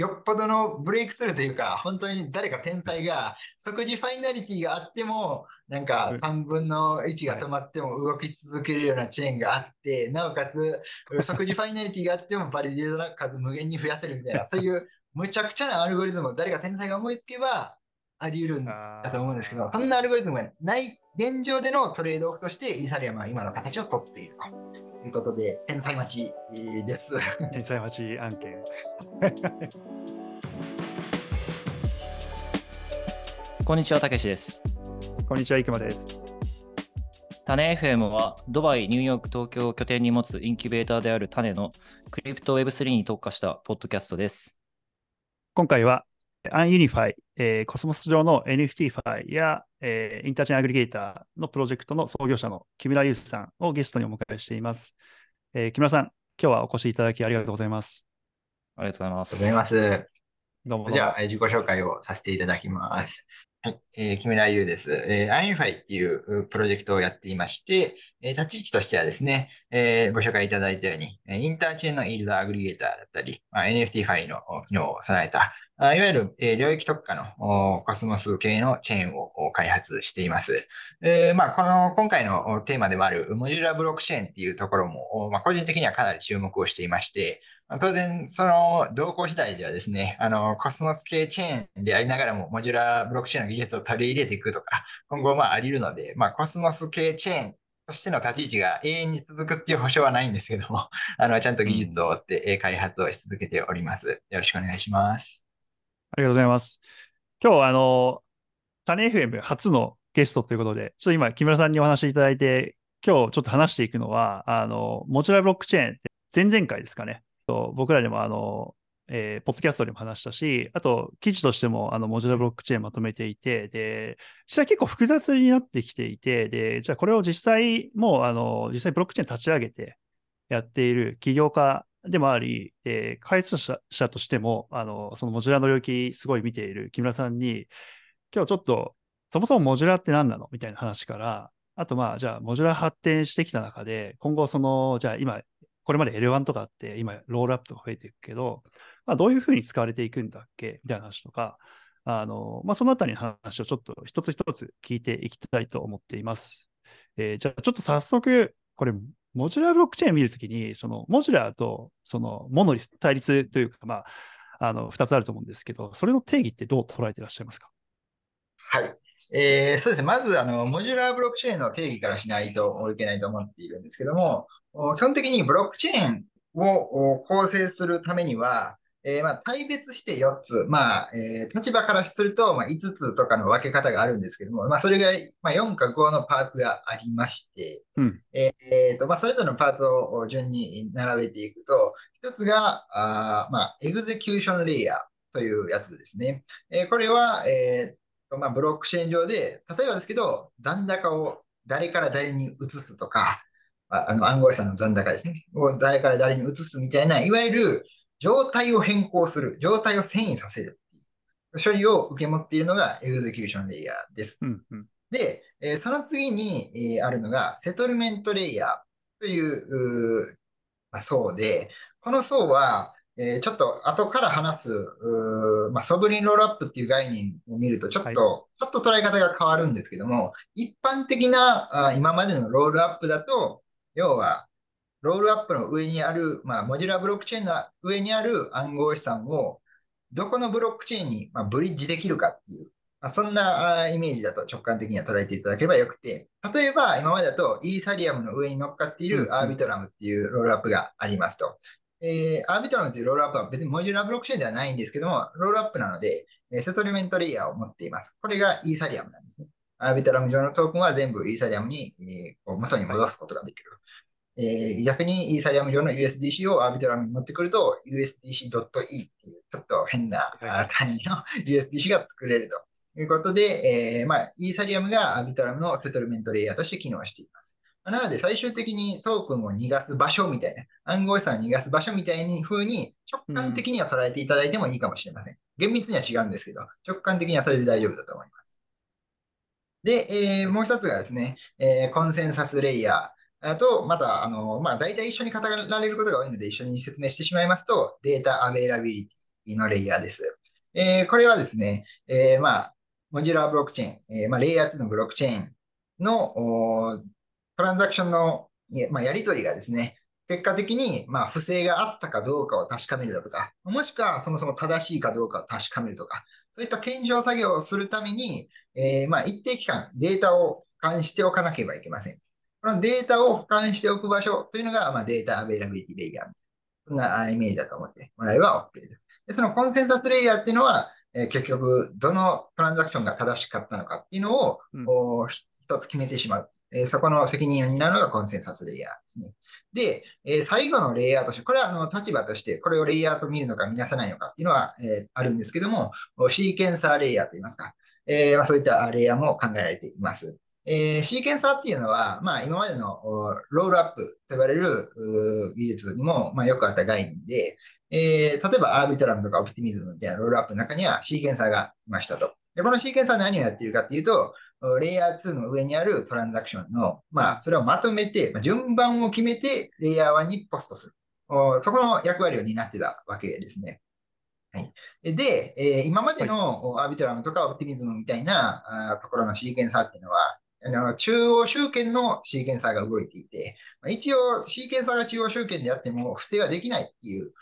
よっぽどのブレイクスルーというか、本当に誰か天才が、即時ファイナリティがあっても、なんか3分の1が止まっても動き続けるようなチェーンがあって、なおかつ即時ファイナリティがあってもバリデーターの数無限に増やせるみたいな、そういうむちゃくちゃなアルゴリズムを誰か天才が思いつけばあり得るんだと思うんですけど、そんなアルゴリズムがない現状でのトレードオフとしてイーサリアムは今の形をとっていると。ということで、天才待ちです。天才待ち案件。こんにちは、たけしです。こんにちは、いくまです。種 FM は、ドバイ、ニューヨーク、東京を拠点に持つインキュベーターである種のクリプト Web3 に特化したポッドキャストです。今回は、 UnUniFi、えー、コスモス上の NFT ファイや、えー、インターチェーンアグリゲーターのプロジェクトの創業者の木村優さんをゲストにお迎えしています。えー、木村さん、今日はお越しいただきありがとうございます。ありがとうございます。ありがとうございます。どうもじゃあ、自己紹介をさせていただきます。はい、えー、木村優です。えー、 UnUniFi っていうプロジェクトをやっていまして、えー、立ち位置としてはですね、えー、ご紹介いただいたように、 interchain の yield aggregator だったり、まあ、NFT ファイの機能を備えた、あ、いわゆる、えー、領域特化のコスモス系のチェーンを開発しています。えー、まあ、この今回のテーマでもある modular ブロックチェーンっていうところも、まあ、個人的にはかなり注目をしていまして、当然、その動向次第ではですね、あの、コスモス系チェーンでありながらも、 modular ブロックチェーンの技術を取り入れていくとか、今後、まあ、あり得るので、まあ、コスモス系チェーンとしての立ち位置が永遠に続くっていう保証はないんですけども、あの、ちゃんと技術を追って開発をし続けております。よろしくお願いします。ありがとうございます。今日、あの、種 FM 初のゲストということで、ちょっと今、木村さんにお話しいただいて、今日ちょっと話していくのは、あの、モジュラーブロックチェーンって前々回ですかね。と僕らでもあの、えー、ポッドキャストでも話したし、あと、記事としても、あの、モジュラブロックチェーンまとめていて、で、実際結構複雑になってきていて、で、じゃあこれを実際、もう、あの、実際ブロックチェーン立ち上げてやっている起業家でもあり、えー、開発者としても、あの、そのモジュラの領域すごい見ている木村さんに、今日ちょっと、そもそも modular って何なの？みたいな話から、あとまあ、じゃあ、 modular 発展してきた中で、今後、その、じゃあ今、これまで L1 とかあって、今、 rollup とか増えていくけど、まあ、どういうふうに使われていくんだっけ？みたいな話とか、あの、まあ、そのあたりの話をちょっと一つ一つ聞いていきたいと思っています。えー、じゃあ、ちょっと早速、これ、 modular ブロックチェーン見るときに、その modular とその monolith、対立というか、まあ、あの、二つあると思うんですけど、それの定義ってどう捉えていらっしゃいますか？はい。えー、そうですね。まず、あの、モジュラーブロックチェーンの定義からしないといけないと思っているんですけども、基本的にブロックチェーンを構成するためには、えー、まあ、対別して4つ、まあ、えー、立場からすると、まあ、5つとかの分け方があるんですけども、まあ、それが、まあ、4か5のパーツがありまして、うん、えー、と、まあ、それぞれのパーツを順に並べていくと、1つが、あまあ、 execution layer というやつですね。えー、これは、えまあ、ブロックチェーン上で、例えばですけど、残高を誰から誰に移すとか、あの暗号資産の残高ですね。を誰から誰に移すみたいな、いわゆる状態を変更する、状態を遷移させる処理を受け持っているのが execution layer です。うんうん、で、えー、その次に、えー、あるのが settlement layerというう、まあ、層で、この層は、えー、ちょっと後から話す、まあ、ソブリンロールアップっていう概念を見ると、ちょっと、はい、ちょっと捉え方が変わるんですけども、一般的なあ今までのロールアップだと、要は、ロールアップの上にある、まあ、モジュラブロックチェーンの上にある暗号資産を、どこのブロックチェーンに、まあ、ブリッジできるかっていう、まあ、そんなイメージだと直感的には捉えていただければよくて、例えば今までだとイーサリアムの上に乗っかっているアービトラムっていうロールアップがありますと。えー、アービトラムっていうロールアップは別にモジュラブロックチェーンではないんですけども、ロールアップなので、セトルメントレイヤーを持っています。これがイーサリアムなんですね。アービトラム上のトークンは全部イーサリアムに、えー、こう元に戻すことができる。えー、逆にイーサリアム上の USDC をアービトラムに持ってくると USDC.E っていうちょっと変な単位の USDC が作れるということで、えー、まあ、イーサリアムがアービトラムのセトルメントレイヤーとして機能しています。なので最終的にトークンを逃がす場所みたいな、暗号資産を逃がす場所みたいに風に直感的には捉えていただいてもいいかもしれません。厳密には違うんですけど、直感的にはそれで大丈夫だと思います。で、えー、もう一つがですね、えー、コンセンサスレイヤー。あと、また、あの、まあ、大体一緒に語られることが多いので、一緒に説明してしまいますと、データアベイラビリティ。のレイヤーです。えーこれはですね、えーまあ、modular ブロックチェーン、えーまあ、レイヤー2のブロックチェーンのトランザクションの、いまあ、やり取りがですね、結果的に、まあ、不正があったかどうかを確かめるだとか、もしくはそもそも正しいかどうかを確かめるとか、そういった検証作業をするために、えーまあ、一定期間データを保管しておかなければいけません。このデータを保管しておく場所というのが、まあ、 data availability layer。そんなイメージだと思ってもらえれば OK です。でその consensus layer っていうのは、えー結局、どのトランザクションが正しかったのかっていうのを、うん一つ決めてしまう。えーそこの責任を担うのがコンセンサスレイヤーですね。で、えー最後のレイヤーとして、これはあの立場として、これをレイヤーと見るのか見なさないのかっていうのは、えーあるんですけども、シーケンサーレイヤーといいますか、えまあ、そういったレイヤーも考えられています。えシーケンサーっていうのは、まあ、今までのロールアップと呼ばれる技術にも、まあ、よくあった概念で、え例えばアービトラムとかオプティミズムみたいなロールアップの中にはシーケンサーがいましたと。で、このシーケンサーは何をやっているかっていうと、レイヤー2の上にあるトランザクションの、まあ、それをまとめて、まあ順番を決めて、レイヤー1にポストする。おそこの役割を担ってたわけですね。はい。で、えー今までのおアービトラムとかオプティミズムみたいなところのシーケンサーっていうのは、あの中央集権のシーケンサーが動いていて、まあ一応シーケンサーが中央集権であっても不正はできないっていう、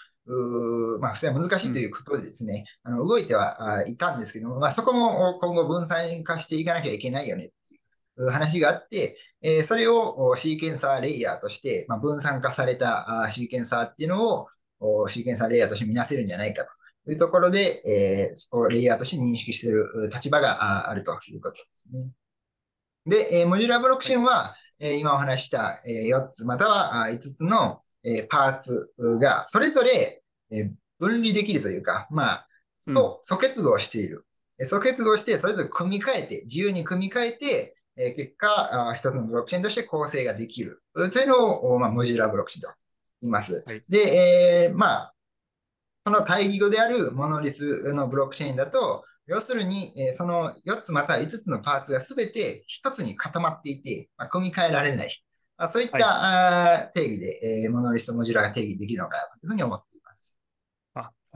まあ、不正は難しいということでですね、あの動いてはあいたんですけども、まあ、そこも今後分散化していかなきゃいけないよね。っていう話があって、えーそれをおシーケンサーレイヤーとして、まあ、分散化されたあシーケンサーっていうのをおシーケンサーレイヤーとして見なせるんじゃないかと。いうところで、えーそこをレイヤーとして認識しているう立場がああるということですね。で、えーモジュラーブロックチェーンは、えー今お話しした、え4つまたはあ5つの、えーパーツがそれぞれ、えー分離できるというか、まあ、そう、素結合している。えー素結合して、それぞれ組み替えて、自由に組み替えて、えー結果、あ一つのブロックチェーンとして構成ができる。というのを、おまあ、モジュラーブロックチェーンと言います。はいで、えーまあ、その対義語であるモノリスのブロックチェーンだと、要するに、えーその4つまたは5つのパーツがすべて1つに固まっていて、まあ、組み替えられない。まあ、そういった、はい定義で、えーモノリストモジュラーが定義できるのかなというふうに思って。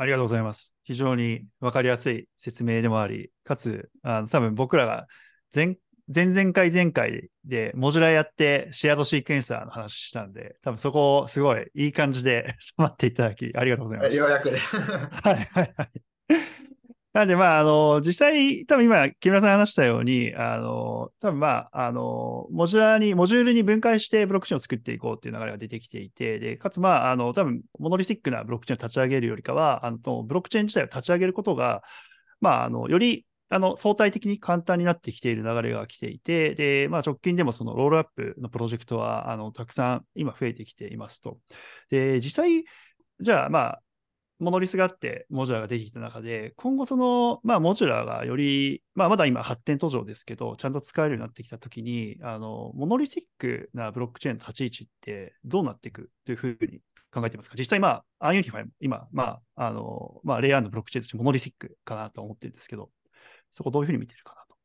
あありがとうございます。非常に分かりやすい説明でもあり、かつ、あの多分僕らが前前々回前回でモジュラやってシェアドシークエンサーの話したんで、多分そこをすごいいい感じで 収まっていただきありがとうございました。ようやくで。はいはいはい。なんで、まあ、あの、実際、多分今、木村さん話したように、あの、多分まあ、あの、モジュラーに、モジュールに分解してブロックチェーンを作っていこうっていう流れが出てきていて、で、かつ、まあ、あの、多分モノリスティックなブロックチェーンを立ち上げるよりかは、あの、ブロックチェーン自体を立ち上げることが、まあ、あの、より、あの、相対的に簡単になってきている流れが来ていて、で、まあ、直近でもその rollup のプロジェクトは、あの、たくさん今増えてきていますと。で、実際、じゃあ、まあ、 monolith があって、 modular ができた中で、今後その、まあ、 modular がより、まあ、まだ今発展途上ですけど、ちゃんと使えるようになってきたときに、あの、 monolithic なブロックチェーンの立ち位置ってどうなっていくというふうに考えてますか？実際、まあ、 UnUniFi も今、まあ、あの、まあ、レイヤーのブロックチェーンとして monolithic かなと思ってるんですけど、そこどういうふうに見てるかなと。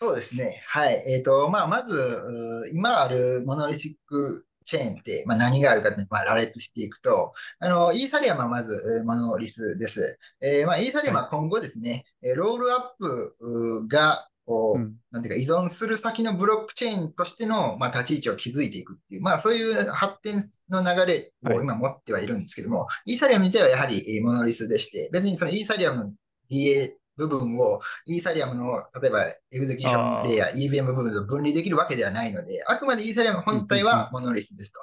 そうですね。はい。えっ、と、まあ、まず、今あるモノリスティックチェーンって、まあ、何があるかって、まあ、羅列していくと、あの、イーサリアムはまず、えーモノリスです。えーまあ、イーサリアムは今後ですね、えーロールアップが、こう、うん。なんていうか、依存する先のブロックチェーンとしての、まあ、立ち位置を築いていくっていう、まあ、そういう発展の流れを今持ってはいるんですけども、イーサリアム自体はやはりえーモノリスでして、別にそのイーサリアムの DA 部分をイーサリアムの、例えば execution layer、EVM 部分と分離できるわけではないので、あくまでイーサリアム本体は monolith ですと。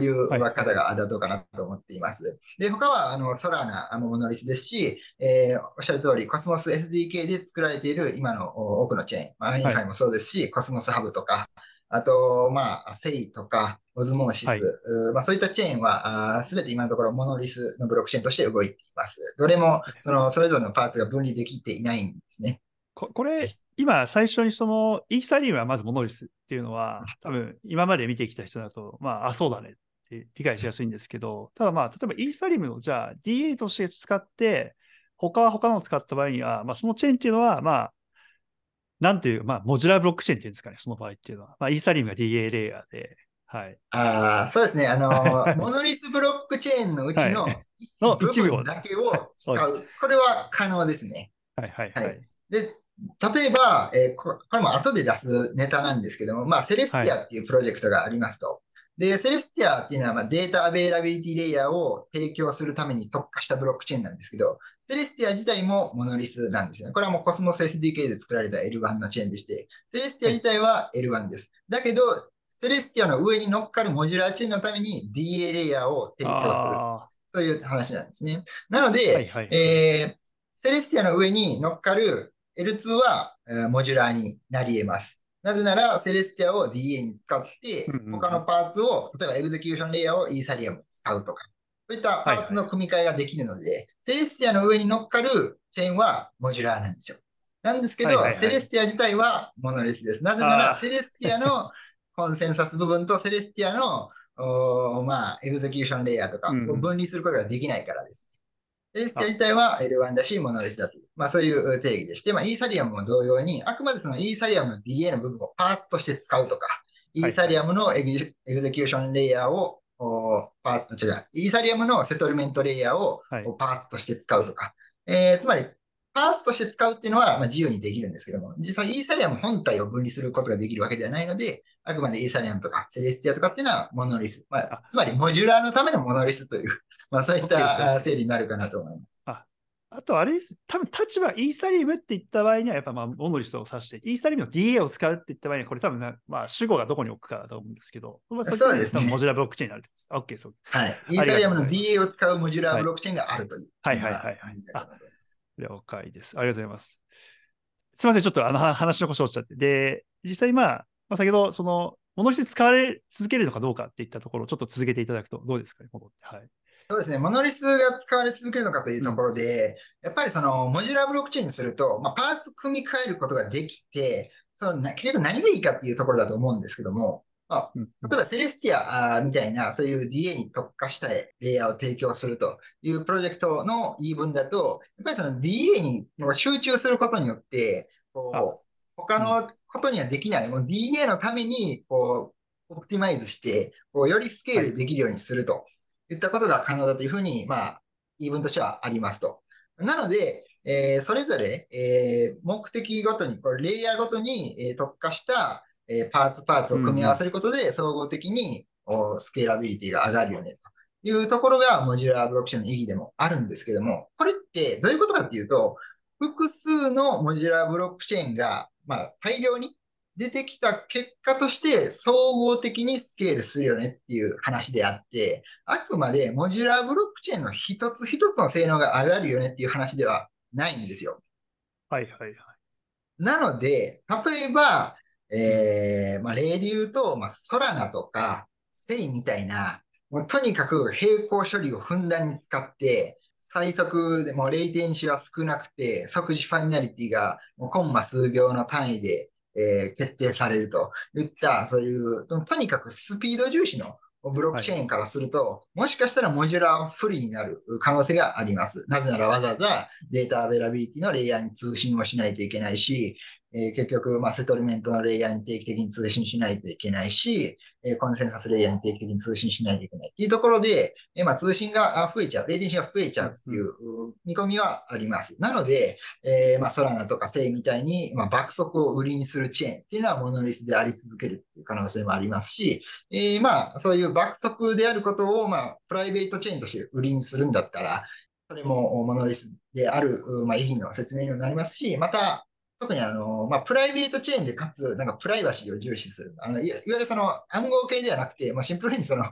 いうはい。分け方が妥当かなと思っています。で、他はあのソラナも monolith ですし、えーおっしゃる通り、コスモス SDK で作られている今のお多くのチェーン、まあ、 UnUniFi もそうですし、コスモスハブとか、あと、まあ、 Sei とか、 Osmosis、はいまあ、そういったチェーンは、すべて今のところ monolith のブロックチェーンとして動いています。どれも、その、それぞれのパーツが分離できていないんですね。ここれ、今、最初にその、イーサリアムはまずモノリスっていうのは、多分今まで見てきた人だと、まあ、あ、そうだねって理解しやすいんですけど、ただまあ、例えばイーサリアムをじゃあ DA として使って、他は他のを使った場合には、まあ、そのチェーンっていうのは、まあ、なんていう、まあ、モジュラーブロックチェーンっていうんですかね、その場合っていうのは。まあ、イーサリアムが DA レイヤーで、はい。ああ、そうですね。あの、モノリスブロックチェーンのうちのはいの一一部だけを使う。これは可能ですね。はいはいははいい。で、例えば、えーここれも後で出すネタなんですけども、まあ、セレスティアっていうプロジェクトがありますと。で、セレスティアっていうのは、まあ、 data availability layer を提供するために特化したブロックチェーンなんですけど、セレスティア自体も monolith なんですよね。これはもうコスモス SDK で作られた L1 のチェーンでして、セレスティア自体は L1 です。だけど、セレスティアの上に乗っかる modular チェーンのために DA レイヤーを提供するあという話なんですね。なので、ーはいはい。えーセレスティアの上に乗っかる L2 は、えー modular になり得ます。なぜなら、セレスティアを DA に使って他のパーツを、例えば execution layer をイーサリアムに使うとか、そういったパーツの組み替えができるので、セレスティアの上に乗っかるチェーンは modular なんですよ。なんですけど、はいはいはいセレスティア自体は monolith です。なぜなら、セレスティアの コンセンサス部分とセレスティアの、まあ、 execution layer とかを分離することができないからです。セレスティア自体は L1 だし、 monolith だという、まあそういう定義でして、まあイーサリアムも同様に、あくまでそのイーサリアムの DA の部分をパーツとして使うとか、イーサリアムの execution layer をおパーツ、違う、イーサリアムの settlement layer をパーツとして使うとか、えーつまり、パーツとして使うっていうのはまあ自由にできるんですけども、実際イーサリアム本体を分離することができるわけではないので、あくまでイーサリアムとかセレスティアとかっていうのは monolith。まああ、つまり modular のための monolith という、まあそういったあ整理になるかなと思います。あとあれです。多分立場、イーサリアムって言った場合には、やっぱまあ、 monolith を指して、イーサリアムの DA を使うって言った場合には、これ多分な、まあ、主語がどこに置くかだと思うんですけど、まあ、そうですね modular ブロックチェーンになるとです。OK そう。はい。イーサリアムの DA を使う modular はいブロックチェーンがあるという。はいはいはいはい了解です。ありがとうございます。すみません、ちょっとあのは話の腰折っちゃって。で、実際まあ、まあ、先ほど、その、 monolith 使われ続けるのかどうかっていったところをちょっと続けていただくとどうですかね、戻って。はい。そうですね。モノリスが使われ続けるのかというところで、やっぱりそのモジュラーブロックチェーンにすると、まあ、パーツ組み替えることができて、そのな結局何がいいかっていうところだと思うんですけども、まあ、うん。例えばセレスティアみたいな、そういう DA に特化したレイヤーを提供するというプロジェクトの言い分だと、やっぱりその DA に集中することによって、こう他のことにはできない、もう DA のためにこう optimize して、こうよりスケールできるようにするといったことが可能だというふうに、まあ、言い分としてはありますと。なので、えーそれぞれ、えー目的ごとに、これレイヤーごとに、えー特化した、えーパーツパーツを組み合わせることで、総合的におスケーラビリティが上がるよね、というところが、モジュラーブロックチェーンの意義でもあるんですけども、これってどういうことかっていうと、複数のモジュラーブロックチェーンが、まあ、大量に出てきた結果として、総合的にスケールするよねっていう話であって、あくまでモジュラーブロックチェーンの一つ一つの性能が上がるよねっていう話ではないんですよ。はいはいはい。なので、例えば、えーまあ、例で言うと、まあ、ソラナとか、セイみたいな、もうとにかく並行処理をふんだんに使って、最速でもうレイテンシは少なくて、即時ファイナリティがもうコンマ数秒の単位で、えー決定されるといった、そういう、とにかくスピード重視のブロックチェーンからすると、もしかしたらモジュラー不利になる可能性があります。なぜならわざわざ data availability のレイヤーに通信をしないといけないし、えー結局、まあ、 settlement のレイヤーに定期的に通信しないといけないし、えーコンセンサスレイヤーに定期的に通信しないといけないっていうところで、えーまあ、通信があ増えちゃう、レイテンシが増えちゃうっていうう見込みはあります。なので、えーまあ、ソラナとかセイみたいに、まあ、爆速を売りにするチェーンっていうのはモノリスであり続けるっていう可能性もありますし、えーまあ、そういう爆速であることを、まあ、プライベートチェーンとして売りにするんだったら、それもモノリスである、うまあ、意義の説明にもなりますし、また、特にあの、まあ、プライベートチェーンでかつ、なんかプライバシーを重視する。あのいわゆるその暗号系ではなくて、まあ、シンプルにその、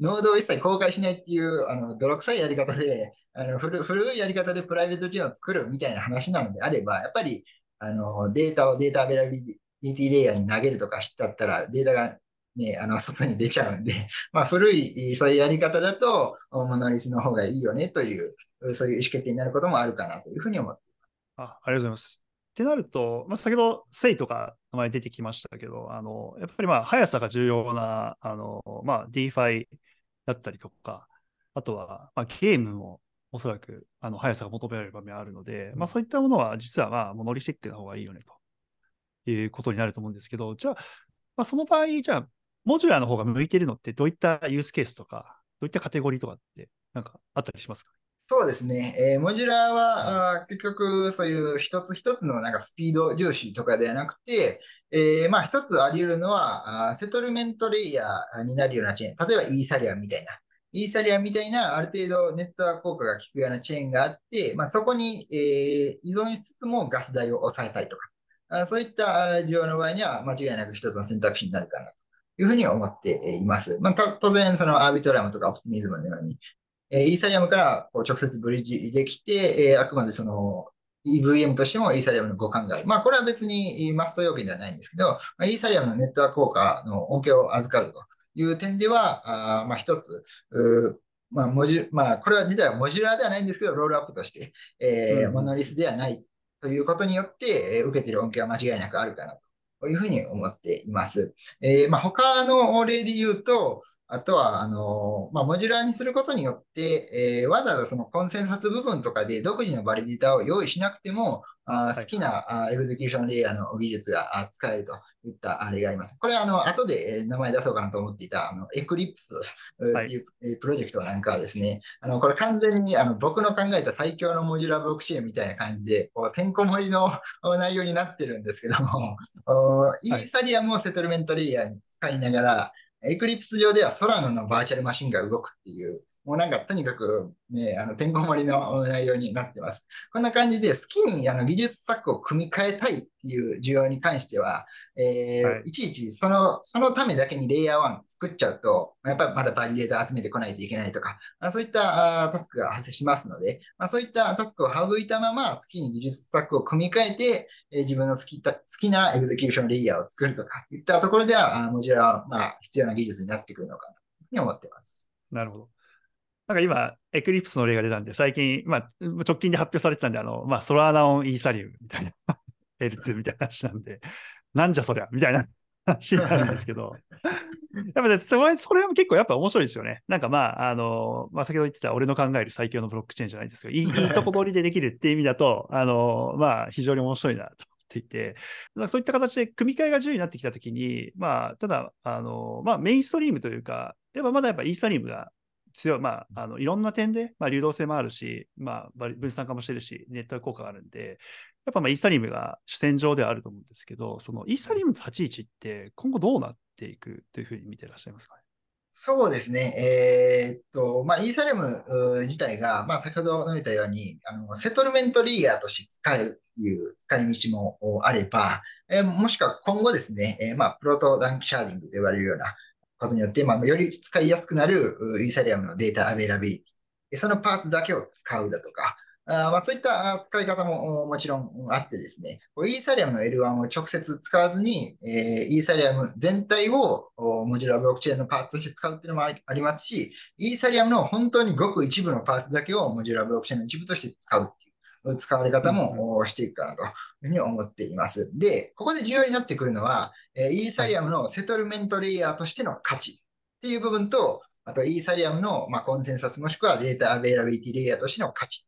ノードを一切公開しないっていう、あの、泥臭いやり方で、あの古古いやり方でプライベートチェーンを作るみたいな話なのであれば、やっぱり、あの、データを data availability layer に投げるとかしちゃったら、データがね、あの、外に出ちゃうんで、まあ、古い、そういうやり方だと、モノリスの方がいいよねという、そういう意思決定になることもあるかなというふうに思っていますあありがとうございます。ってなると、まあ、先ほど、セイとか名前出てきましたけど、あのやっぱりまあ速さが重要なあの、まあ、DeFi だったりとか、あとは、まあ、ゲームもおそらくあの速さが求められる場面があるので、まあ、そういったものは実はまあモノリスティックな方がいいよねと。いうことになると思うんですけど、じゃあ、まあ、その場合、じゃあ、モジュラーの方が向いてるのってどういったユースケースとか、どういったカテゴリーとかってなんかあったりしますか？そうですね。えー、モジュラーは、あ結局、そういう一つ一つのなんかスピード重視とかではなくて、えー、まあ一つあり得るのは、あ settlement layer になるようなチェーン。例えばイーサリアムみたいな。イーサリアムみたいなある程度ネットワーク効果が効くようなチェーンがあって、まあそこに、えー、依存しつつもガス代を抑えたいとか。あそういった需要の場合には間違いなく一つの選択肢になるかなというふうに思っています。まあ、当然、そのアービトラムとかオプティミズムのように、えイーサリアムからこう直接ブリッジできて、えあくまでその EVM としてもイーサリアムの互換がある。まあ、これは別にマスト要件ではないんですけど、まあ、イーサリアムのネットワーク効果の恩恵を預かるという点では、あまあ、一つ、まあ、モジュ、まあ、これは自体はモジュラーではないんですけど、ロールアップとして、えー、モノリスではないということによって、えー、受けている恩恵は間違いなくあるかなというふうに思っています。えー、まあ、他の例で言うと、あとは、あの、まあ、モジュラーにすることによって、えー、わざわざそのコンセンサス部分とかで独自のバリデータを用意しなくても、あ好きなあ execution layer の技術が使えるといったあれがあります。これはあの後で名前出そうかなと思っていたあのエクリプスっていうプロジェクトなんかはですね、あのこれ完全にあの僕の考えた最強のモジュラーブロックチェーンみたいな感じで、こうてんこ盛りの内容になってるんですけども、イーサリアムを settlement layer に使いながら、エクリプス上ではソラナのバーチャルマシンが動くっていう、もうなんかとにかくね、あの、てんこ盛りの内容になってます。こんな感じで好きにあの技術スタックを組み替えたいっていう需要に関しては、えーはい、いちいちその、そのためだけにレイヤー1作っちゃうと、やっぱりまだバリデータ集めてこないといけないとか、まあ、そういったあタスクが発生しますので、まあ、そういったタスクを省いたまま好きに技術スタックを組み替えて、えー、自分の好き好きな execution layer を作るとかいったところでは、あモジュラはまあ必要な技術になってくるのかなというふうに思っています。なるほど。なんか今、エクリプスの例が出たんで、最近、まあ、直近で発表されてたんで、あの、まあ、 Solana on Ethereum みたいな、L2 みたいな話なんで、なんじゃそりゃみたいな話になるんですけど、やっぱね、それそれも結構やっぱ面白いですよね。なんかまあ、あの、まあ、先ほど言ってた俺の考える最強のブロックチェーンじゃないですけど、いい いいとこ取りでできるっていう意味だと、あの、まあ、非常に面白いなと。っていて、そういった形で組み替えが重要になってきたときに、まあ、ただ、あの、まあ、メインストリームというか、やっぱまだやっぱイーサリームが強い、まあ、あのいろんな点で、まあ、流動性もあるし、まあ、分散化もしてるし、ネットワーク効果があるんで、やっぱまあイーサリムが主戦場ではあると思うんですけど、そのイーサリムの立ち位置って今後どうなっていくというふうに見てらっしゃいますかね？そうですね。えー、っと、まあ、イーサリム自体が、まあ、先ほど述べたように、あの、セトルメントリーヤーとして使えるっていう使い道もあれば、えー、もしくは今後ですね、えー、まあ、 proto-danksharding と言われるような、ことによって、まあ、より使いやすくなるイーサリアムの data availability、そのパーツだけを使うだとか、あまあ、そういった使い方ももちろんあってですね、イーサリアムの L1 を直接使わずに、えー、イーサリアム全体をモジュラブロックチェーンのパーツとして使うっていうのもありますし、イーサリアムの本当にごく一部のパーツだけをモジュラブロックチェーンの一部として使うっていう。使われ方もしていくかなというふうに思っています。で、ここで重要になってくるのは、イーサリアムの settlement layer としての価値っていう部分と、あと、イーサリアムの、まコンセンサスもしくは data availability layer としての価値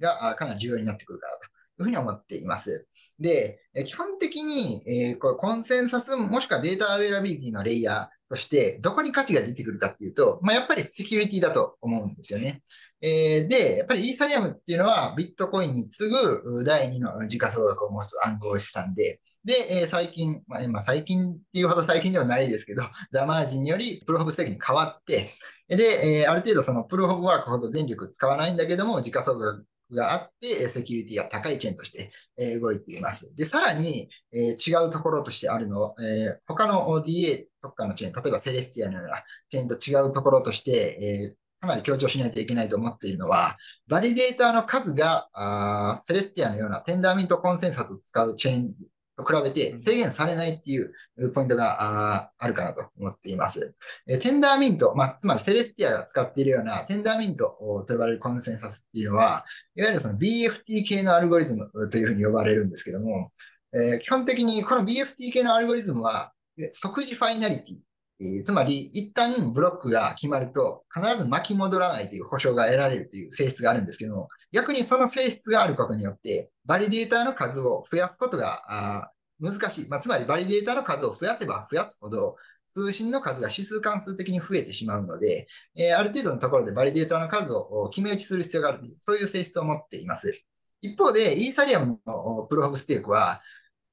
がかなり重要になってくるかなというふうに思っています。で、基本的に、えー、こコンセンサスもしくは data availability のレイヤーとして、どこに価値が出てくるかっていうと、まあ、やっぱりセキュリティだと思うんですよね。えー、で、やっぱりイーサリアムっていうのはビットコインに次ぐ第2の時価総額を持つ暗号資産で、で、えー、最近、まあ、今最近っていうほど最近ではないですけど、ダマージによりプロフブステーキに変わって、で、えー、ある程度そのプロフブワークほど電力使わないんだけども、時価総額があって、セキュリティが高いチェーンとして動いています。で、さらに、えー、違うところとしてあるの、えー、他の ODA とかのチェーン、例えばセレスティアのようなチェーンと違うところとして、えーかなり強調しないといけないと思っているのは、バリデーターの数があセレスティアのようなテンダーミントコンセンサスを使うチェーンと比べて制限されないっていうポイントがああるかなと思っています。えテンダーミント、まあ、つまりセレスティアが使っているようなテンダーミントと呼ばれるコンセンサスっていうのは、いわゆるその BFT 系のアルゴリズムというふうに呼ばれるんですけども、えー、基本的にこの BFT 系のアルゴリズムは即時ファイナリティえー、つまり、一旦ブロックが決まると、必ず巻き戻らないという保証が得られるという性質があるんですけども、逆にその性質があることによって、バリデーターの数を増やすことが難しい。まあ、つまり、バリデーターの数を増やせば増やすほど、通信の数が指数関数的に増えてしまうので、えー、ある程度のところでバリデーターの数を決め打ちする必要があるという、そういう性質を持っています。一方で、イーサリアムのプルーフオブステークは、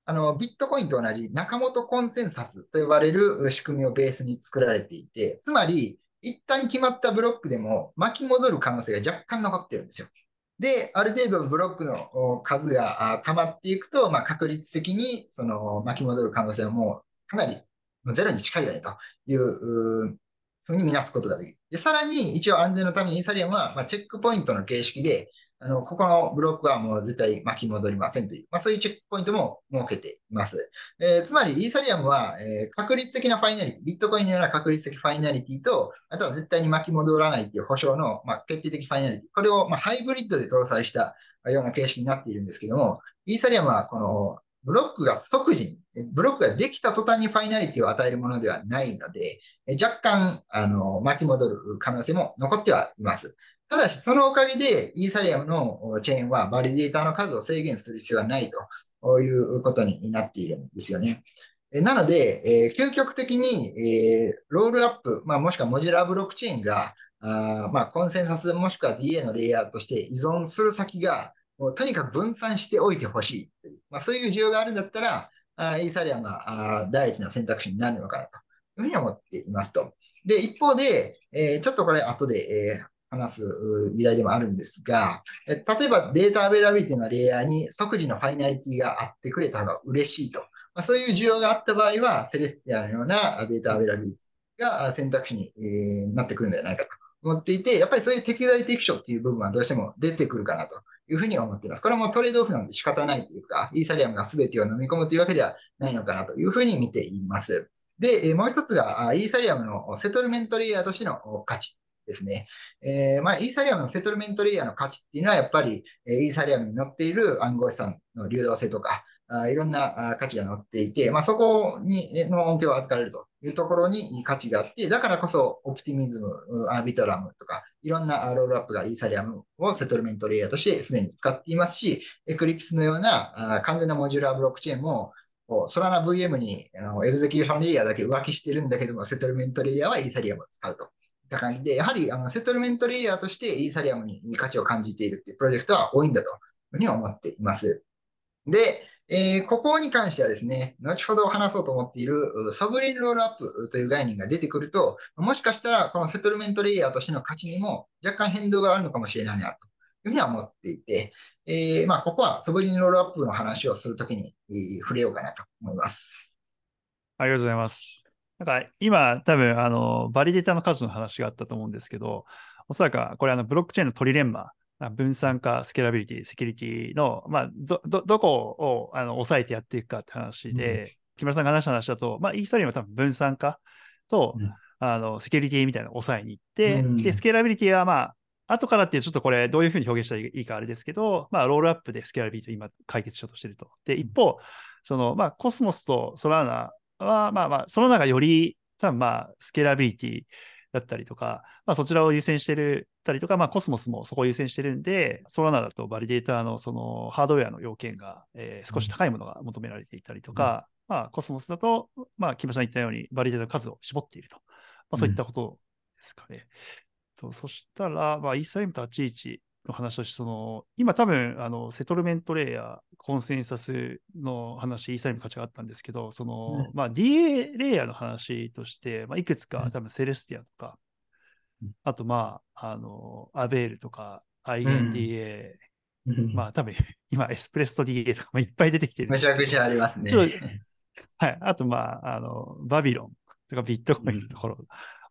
あの、ビットコインと同じ仲本コンセンサスと呼ばれる仕組みをベースに作られていて、つまり、一旦決まったブロックでも巻き戻る可能性が若干残ってるんですよ。で、ある程度ブロックの数が溜まっていくと、まあ、確率的にその巻き戻る可能性はもうかなりゼロに近いよねというふうに見なすことができる。で、さらに一応安全のためにイーサリアムは、チェックポイントの形式で、あの、ここのブロックはもう絶対巻き戻りませんという、まあ、そういうチェックポイントも設けています。えー、つまり、イーサリアムは、えー、確率的なファイナリティ、ビットコインのような確率的ファイナリティと、あとは絶対に巻き戻らないという保証の、まあ、決定的ファイナリティ、これを、まあ、ハイブリッドで搭載したような形式になっているんですけども、イーサリアムはこのブロックが即時に、ブロックができた途端にファイナリティを与えるものではないので、若干、あの、巻き戻る可能性も残ってはいます。ただし、そのおかげで、イーサリアムのチェーンはバリデータの数を制限する必要はないということになっているんですよね。なので、えー、究極的に、えー、ロールアップ、まあ、もしくはモジュラーブロックチェーンが、あまあ、コンセンサスもしくは DA のレイヤーとして依存する先が、もうとにかく分散しておいてほしいという、まあ、そういう需要があるんだったら、あイーサリアムがあ第一の選択肢になるのかなというふうに思っていますと。で、一方で、えー、ちょっとこれ後で、えー、話す議題でもあるんですが、例えばデータアベラビリティのレイヤーに即時のファイナリティがあってくれた方が嬉しいと。まあ、そういう需要があった場合は、セレスティアのようなデータアベラビリティが選択肢になってくるんじゃないかと思っていて、やっぱりそういう適材適所っていう部分はどうしても出てくるかなというふうに思っています。これもトレードオフなんで仕方ないというか、イーサリアムが全てを飲み込むというわけではないのかなというふうに見ています。で、もう一つが、イーサリアムのセトルメントレイヤーとしての価値。ですね。えー、まあ、イーサリアムのセトルメントレイヤーの価値っていうのは、やっぱり、イーサリアムに載っている暗号資産の流動性とか、あいろんな価値が載っていて、まあ、そこにの恩恵を預かれるというところに価値があって、だからこそオプティミズム、アービトラムとか、いろんなロールアップがイーサリアムをセトルメントレイヤーとしてすでに使っていますし、エクリプスのような完全なモジュラーブロックチェーンも、ソラナ VM にあのエグゼキューションレイヤーだけ浮気してるんだけども、セトルメントレイヤーはイーサリアムを使うと。た感じで、やはりあのセトルメントレイヤーとしてイーサリアムに価値を感じているっていうプロジェクトは多いんだというふうに思っています。で、えー、ここに関してはですね、後ほど話そうと思っているソブリンロールアップという概念が出てくると、もしかしたらこのセトルメントレイヤーとしての価値にも若干変動があるのかもしれないなというふうには思っていて、えー、まあ、ここはソブリンロールアップの話をするときに、えー、触れようかなと思います。ありがとうございます。なんか今、多分あのバリデータの数の話があったと思うんですけど、おそらくこれあのブロックチェーンのトリレンマ、分散化、スケーラビリティ、セキュリティの、まあ、ど、ど、どこをあの抑えてやっていくかって話で、うん、木村さんが話した話だと、まあ、イーサリアムは多分分散化と、うん、あの、セキュリティみたいなのを抑えに行って、うん、で、スケーラビリティはまあ、後からってちょっとこれどういうふうに表現したらいいかあれですけど、まあ、ロールアップでスケーラビリティを今解決しようとしてると。で、一方、その、まあ、コスモスとソラーナは、まあまあ、その中より多分まあ、スケーラビリティだったりとか、まあ、そちらを優先してるたりとか、まあ、コスモスもそこを優先してるんで、ソラナだとバリデーターのそのハードウェアの要件が、えー、少し高いものが求められていたりとか、うん、まあ、コスモスだと、まあ、木村さん言ったように、バリデータの数を絞っていると。まあ、そういったことですかね。うん、そしたら、まあ、イーサリムと立ち位置の話として、その、今多分、あの、セトルメントレイヤー、コンセンサスの話、イーサリム価値があったんですけど、その、うん、まあ、DA レイヤーの話として、まあ、いくつか多分セレスティアとか、うん、あと、まあ、あの、アベールとか、INDA、うん、まあ、多分、今、エスプレッソ DA とかもいっぱい出てきてるめちゃくちゃありますね。はい。あと、まあ、あの、バビロンとかビットコインのところ、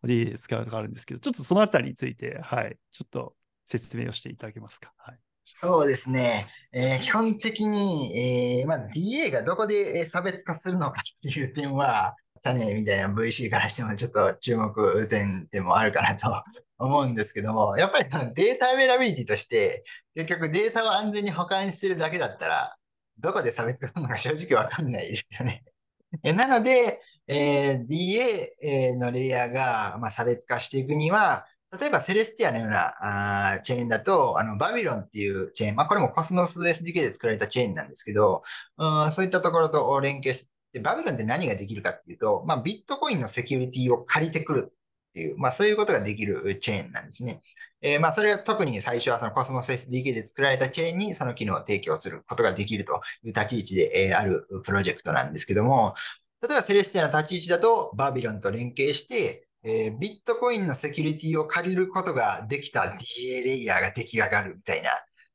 DA 使うとかあるんですけど、ちょっとそのあたりについて、はい、ちょっと説明をしていただけますか？はい、そうですね。えー、基本的に、えー、まず DA がどこで差別化するのかっていう点は、種みたいな VC からしてもちょっと注目点でもあるかなと思うんですけども、やっぱりそのデータアベラビリティとして、結局データを安全に保管してるだけだったら、どこで差別化するのか正直わかんないですよね。なので、えー、DA のレイヤーが、まあ、差別化していくには、例えばセレスティアのようなあチェーンだと、あのバビロンっていうチェーン、まあ、これもコスモス SDK で作られたチェーンなんですけど、うん、そういったところと連携して、バビロンって何ができるかっていうと、まあ、ビットコインのセキュリティを借りてくるっていう、まあ、そういうことができるチェーンなんですね。えー、まあ、それは特に最初はそのコスモス SDK で作られたチェーンにその機能を提供することができるという立ち位置で、え、あるプロジェクトなんですけども、例えばセレスティアの立ち位置だとバビロンと連携して、えー、ビットコインのセキュリティを借りることができた DA レイヤーが出来上がるみたい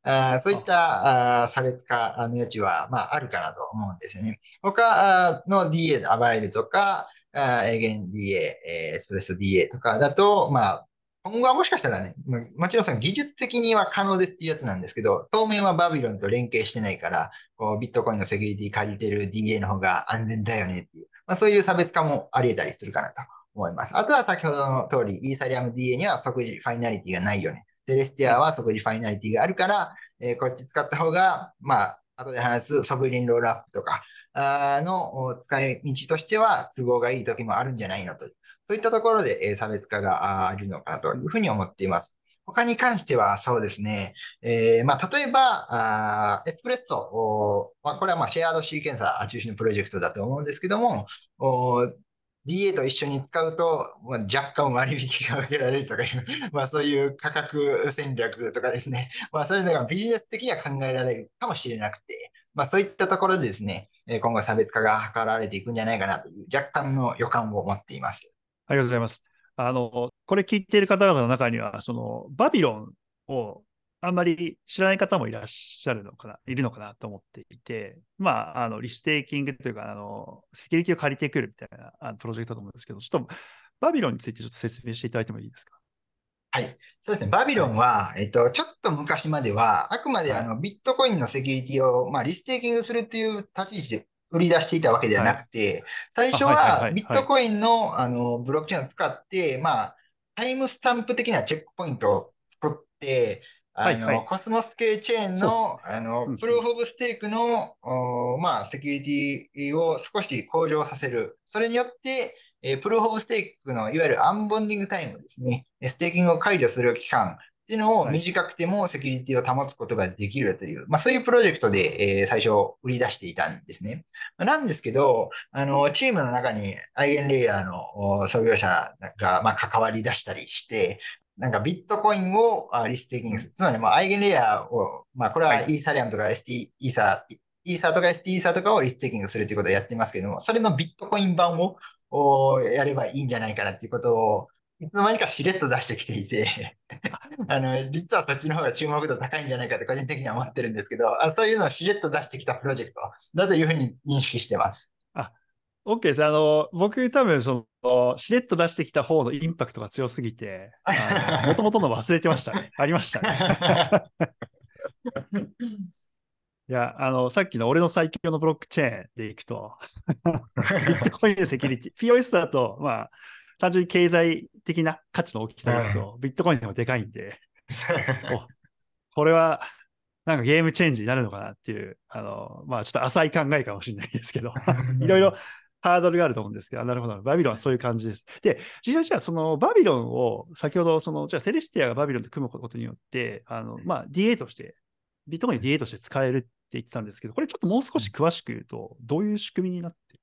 な、あそういったあ差別化の余地は、まあ、あるかなと思うんですよね。他の DA、アバイルとか、あエゲン DA、えー、ストレス DA とかだと、まあ、今後はもしかしたらね、もちろんその技術的には可能ですっていうやつなんですけど、当面はバビロンと連携してないから、こうビットコインのセキュリティ借りてる DA の方が安全だよねっていう、まあ、そういう差別化もあり得たりするかなと思います。あとは先ほどの通り、イーサリアム DA には即時ファイナリティがないよね。セレスティアは即時ファイナリティがあるから、えー、こっち使った方が、まあ、後で話すソブリンロールアップとかの使い道としては都合がいい時もあるんじゃないのと。そういったところで、え差別化があるのかなというふうに思っています。他に関してはそうですね。えー、まあ、例えば、エスプレッソ、まあ、これはまシェアードシーケンサー中心のプロジェクトだと思うんですけども、DA と一緒に使うと、まあ、若干割引が受けられるとかいう、まあそういう価格戦略とかですね、まあそういうのがビジネス的には考えられるかもしれなくて、まあそういったところでですね、今後差別化が図られていくんじゃないかなという若干の予感を持っています。ありがとうございます。あの、これ聞いている方々の中には、そのバビロンをあんまり知らない方もいらっしゃるのかな、いるのかなと思っていて、まあ、あの、リステーキングというか、あの、セキュリティを借りてくるみたいなあのプロジェクトだと思うんですけど、ちょっとバビロンについてちょっと説明していただいてもいいですか？はい。そうですね。バビロンは、えっと、ちょっと昔までは、あくまであの、ビットコインのセキュリティを、まあ、リステーキングするっていう立ち位置で売り出していたわけではなくて、最初はビットコインの、あの、ブロックチェーンを使って、まあ、タイムスタンプ的なチェックポイントを作って、あの、はいはい、コスモス系チェーンの、あの、プルーフオブステークの、まあ、セキュリティを少し向上させる。それによって、えー、プルーフオブステークのいわゆるアンボンディングタイムですね。ステーキングを解除する期間っていうのを短くてもセキュリティを保つことができるという、まあそういうプロジェクトで、えー、最初売り出していたんですね。なんですけど、あの、チームの中にアイゲンレイヤーの創業者が、まあ、関わり出したりして、なんかビットコインをリステーキングする。つまり、まあ、アイゲンレイヤーを、まあ、これはイーサリアムとか ST、イーサ、イーサとか ST イーサとかをリステーキングするということをやってますけども、それのビットコイン版をやればいいんじゃないかなっていうことを、いつの間にかしれっと出してきていて あの、実はそっちの方が注目度高いんじゃないかと個人的には思ってるんですけど、あそういうのをしれっと出してきたプロジェクトだというふうに認識してます。あ、OK です。あの、僕多分その、しれっと出してきた方のインパクトが強すぎて、もともとの忘れてましたね。ありましたね。いや、あの、さっきの俺の最強のブロックチェーンでいくと、ビットコインのセキュリティ、POS だと、まあ、単純に経済的な価値の大きさでいくと、ビットコインでもでかいんで、これは、なんかゲームチェンジになるのかなっていう、あの、まあちょっと浅い考えかもしれないですけど、いろいろハードルがあると思うんですけど、なるほど。バビロンはそういう感じです。で、実際じゃあそのバビロンを、先ほどその、じゃあセレスティアがバビロンと組むことによって、あの、まあ DA として、ビットコイン DA として使えるって言ってたんですけど、これちょっともう少し詳しく言うと、どういう仕組みになって？る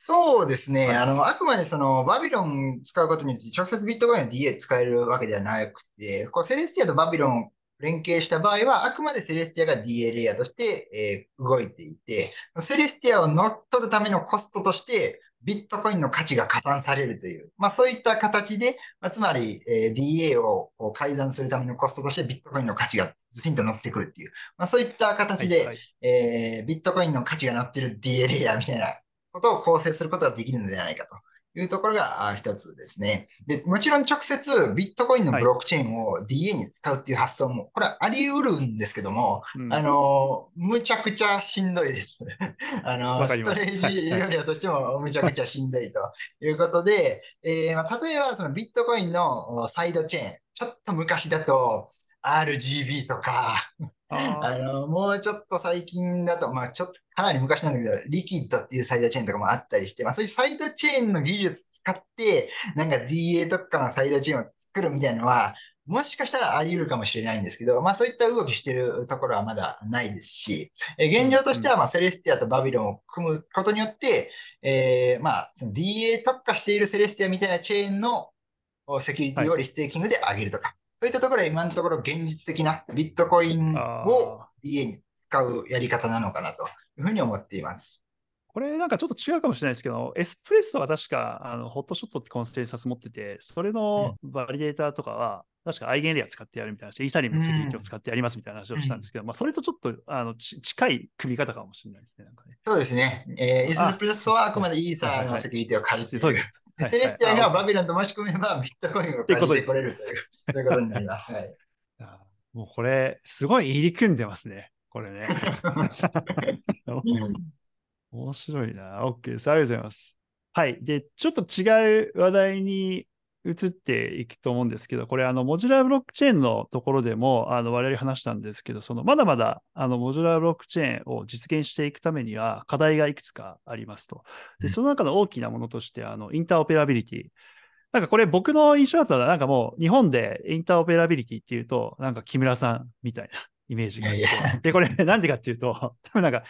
そうですね。あの、あくまでその、バビロン使うことによって直接ビットコインの DA 使えるわけではなくて、こう、セレスティアとバビロン連携した場合は、あくまでセレスティアが DA レイヤーとして、えー、動いていて、セレスティアを乗っ取るためのコストとして、ビットコインの価値が加算されるという、まあそういった形で、まあ、つまり、えー、DA を改ざんするためのコストとしてビットコインの価値がずしんと乗ってくるっていう、まあそういった形で、はいはい、えー、ビットコインの価値が乗ってる DA レイヤーみたいなことを構成することができるのではないかというところが一つですね。で、もちろん直接ビットコインのブロックチェーンを DA に使うっていう発想も、これはあり得るんですけども、うん、あの、むちゃくちゃしんどいです。あの、ストレージエリアとしてもむちゃくちゃしんどいということで、えー、まあ、例えばそのビットコインのサイドチェーン、ちょっと昔だと RGB とかあの、もうちょっと最近だと、まあちょっとかなり昔なんだけど、リキッドっていうサイドチェーンとかもあったりして、まあそういうサイドチェーンの技術使って、なんか DA とかのサイドチェーンを作るみたいなのは、もしかしたらあり得るかもしれないんですけど、まあそういった動きしてるところはまだないですし、え現状としてはまあセレスティアとバビロンを組むことによって、えー、まあその DA 特化しているセレスティアみたいなチェーンのセキュリティをリステーキングで上げるとか、はい、そういったところは今のところ現実的なビットコインを DA に使うやり方なのかなというふうに思っています。これなんかちょっと違うかもしれないですけど、エスプレッソは確かあのホットショットってコンセンサス持ってて、それのバリデーターとかは、確かアイゲンレイヤー使ってやるみたいな話、イーサリアムのセキュリティを使ってやりますみたいな話をしたんですけど、うん、まあそれとちょっとあの近い組み方かもしれないですね。なんかねそうですね。えー、エスプレッソはあくまでイーサーのセキュリティを借りて、そうです。セレスティアがバビロンともし組めばビットコインを借りてこれるという、そういうことになります。はい、もうこれ、すごい入り組んでますね。これね。面白いな。OK です。ありがとうございます。はい。で、ちょっと違う話題に移っていくと思うんですけど、これ、あの、モジュラーブロックチェーンのところでも、あの、我々話したんですけど、その、まだまだ、あの、モジュラーブロックチェーンを実現していくためには、課題がいくつかありますと。で、その中の大きなものとして、あの、インターオペラビリティ。なんかこれ僕の印象だと、なんかもう日本でインターオペラビリティっていうと、なんか木村さんみたいな イメージがあって。で、これなんでかっていうと、多分なんか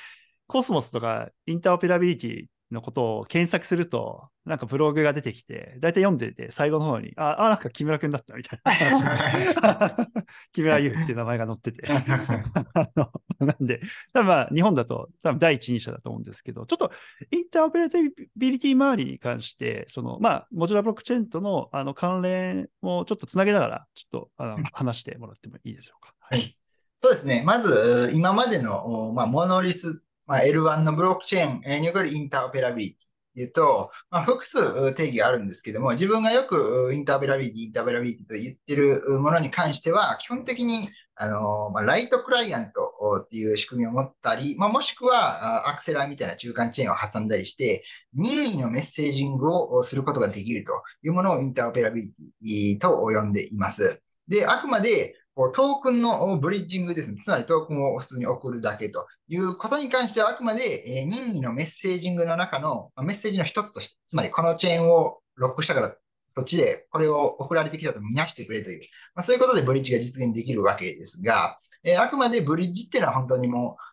コスモスとかインターオペラビリティのことを検索すると、なんかブログが出てきて、大体読んでて、最後の方に、あ、あなんか木村くんだったみたいな話。木村優っていう名前が載ってて。なんで、多分まあ、日本だと、多分第一人者だと思うんですけど、ちょっとインターオペラビリティ周りに関して、その、まあ、モジュラブロックチェーンとのあの関連をちょっとつなげながら、ちょっとあの話してもらってもいいでしょうか。はい。そうですね。まず、今までの、まあ、モノリスまあ、L1 のブロックチェーンにおけるインターオペラビリティというと、まあ、複数定義があるんですけども、自分がよくインターオペラビリティ、インターオペラビリティと言ってるものに関しては、基本的にあの、まあ、ライトクライアントっていう仕組みを持ったり、まあ、もしくはアクセラーみたいな中間チェーンを挟んだりして、任意のメッセージングをすることができるというものをインターオペラビリティと呼んでいます。で、あくまでトークンのブリッジングですね。つまりトークンを普通に送るだけということに関しては、あくまで、え任意のメッセージングの中のメッセージの一つとして、つまりこのチェーンをロックしたから、そっちでこれを送られてきたとみなしてくれという、まあ、そういうことでブリッジが実現できるわけですが、えあくまでブリッジっていうのは本当にもう、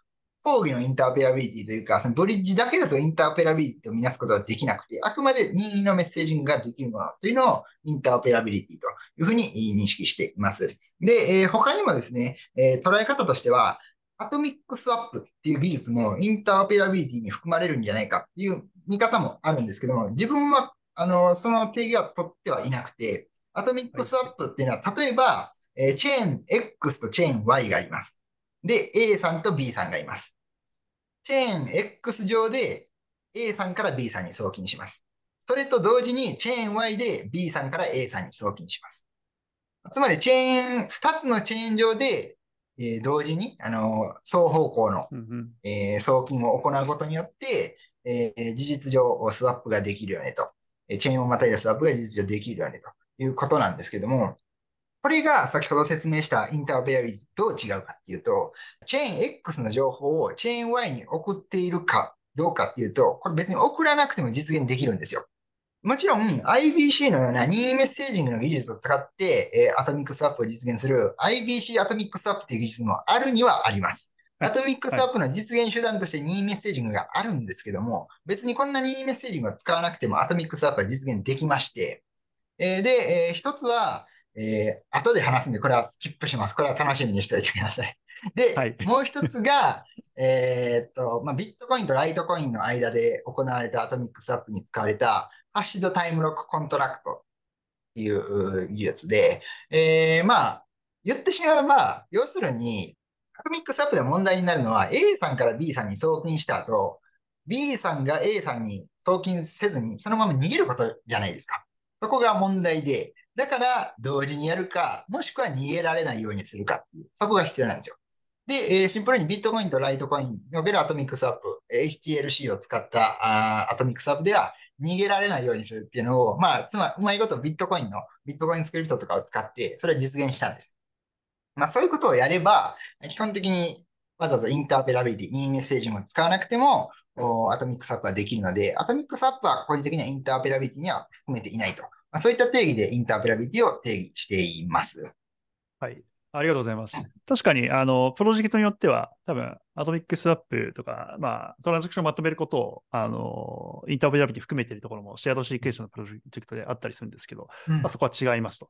広義のインターペラビリティというか、そのブリッジだけだとインターペラビリティとみなすことができなくて、あくまで任意のメッセージングができるものというのをインターペラビリティというふうに認識しています。で、えー、他にもですね、えー、捉え方としては、アトミックスワップっていう技術もインターペラビリティに含まれるんじゃないかっていう見方もあるんですけども、自分は、あの、その定義は取ってはいなくて、アトミックスワップっていうのは、例えば、えー、チェーン X とチェーン Y がいます。で、A さんと B さんがいます。チェーン X 上で A さんから B さんに送金します。それと同時にチェーン Y で B さんから A さんに送金します。つまりチェーン、2つのチェーン上で、えー、同時に、あの双方向の、えー、送金を行うことによって、えー、事実上スワップができるよねと。チェーンをまたいだスワップが事実上できるよねということなんですけども、これが先ほど説明したインターペアリティと違うかっていうと、チェーン X の情報をチェーン Y に送っているかどうかっていうと、これ別に送らなくても実現できるんですよ。もちろん IBC のような任意メッセージングの技術を使って、えー、アトミックスワップを実現する IBC アトミックスワップという技術もあるにはあります。アトミックスワップの実現手段として任意メッセージングがあるんですけども、別にこんな任意メッセージングを使わなくてもアトミックスワップは実現できまして、えー、で、えー、一つは、えー、後で話すんで、これはスキップします。これは楽しみにしておいてください。で、はい、もう一つが、えっと、まあ、ビットコインとライトコインの間で行われたアトミックスワップに使われたハッシュドタイムロックコントラクトっていう技術で、えー、まあ、言ってしまえば、要するに、アトミックスワップで問題になるのは A さんから B さんに送金した後、B さんが A さんに送金せずにそのまま逃げることじゃないですか。そこが問題で、だから同時にやるか、もしくは逃げられないようにするかっていう、そこが必要なんですよ。で、えー、シンプルにビットコインとライトコインにおけるアトミックスワップ、HTLC を使ったあアトミックスワップでは逃げられないようにするっていうのを、まあ、つまり、うまいことビットコインの、ビットコインスクリプトとかを使って、それを実現したんです。まあ、そういうことをやれば、基本的にわざわざインターペラビリティ、任意メッセージも使わなくても、アトミックスワップはできるので、アトミックスワップは個人的にはインターペラビリティには含めていないとまあ、そういった定義でインターペラビリティを定義しています。はい。ありがとうございます。確かに、あの、プロジェクトによっては、多分、アトミックスワップとか、まあ、トランザクションをまとめることを、あの、インターオペラビリティ含めているところも、シェアドシーケンサーのプロジェクトであったりするんですけど、うんまあ、そこは違いますと。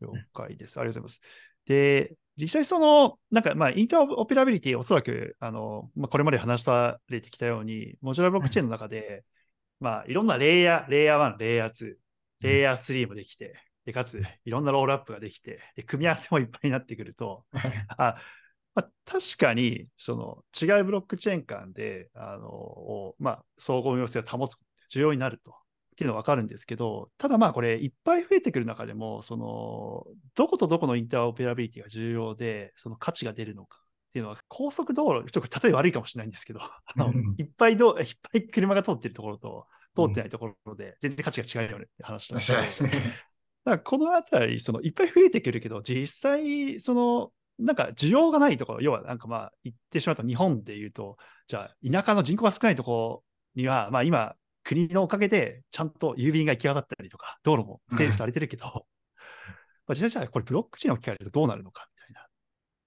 了解です。ありがとうございます。で、実際その、なんか、まあ、インターオペラビリティ、おそらく、あの、まあ、これまで話されてきたように、モジュラーブロックチェーンの中で、まあ、いろんなレイヤー、レイヤー1、レイヤー2、レイヤー3もできて、で、かつ、いろんなロールアップができて、で、組み合わせもいっぱいになってくると、あまあ、確かに、その、違うブロックチェーン間で、あの、をまあ、総合運用性を保つことって重要になると。っていうのは分かるんですけど、ただまあこれいっぱい増えてくる中でも、その、どことどこのインターオペラビリティが重要で、その価値が出るのかっていうのは、高速道路、ちょっと例え悪いかもしれないんですけど、あのうんいっぱいど、いっぱい車が通ってるところと、通ってないところで、全然価値が違うよねって話なんですけど。だからこのあたり、そのいっぱい増えてくるけど、実際、その、なんか需要がないところ、要はなんかまあ言ってしまうと日本で言うと、じゃあ田舎の人口が少ないところには、まあ今、国のおかげでちゃんと郵便が行き渡ったりとか、道路も整備されてるけど、まあ実際じゃあこれブロックチェーンを置き換えるとどうなるのか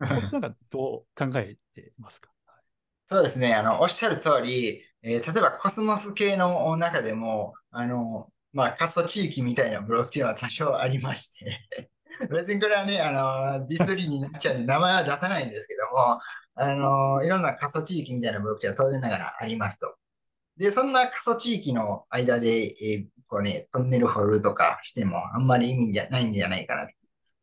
みたいな。そこってなんかどう考えてますか？そうですね。あの、おっしゃる通り、えー例えばコスモス系の中でも、あの、まあ、過疎地域みたいなブロックチェーンは多少ありまして、別にこれはね、あの、ディスりになっちゃうんで名前は出さないんですけども、あの、いろんな過疎地域みたいなブロックチェーンは当然ながらありますと。で、そんな過疎地域の間で、えーこうね、トンネル掘るとかしてもあんまり意味じゃないんじゃないかな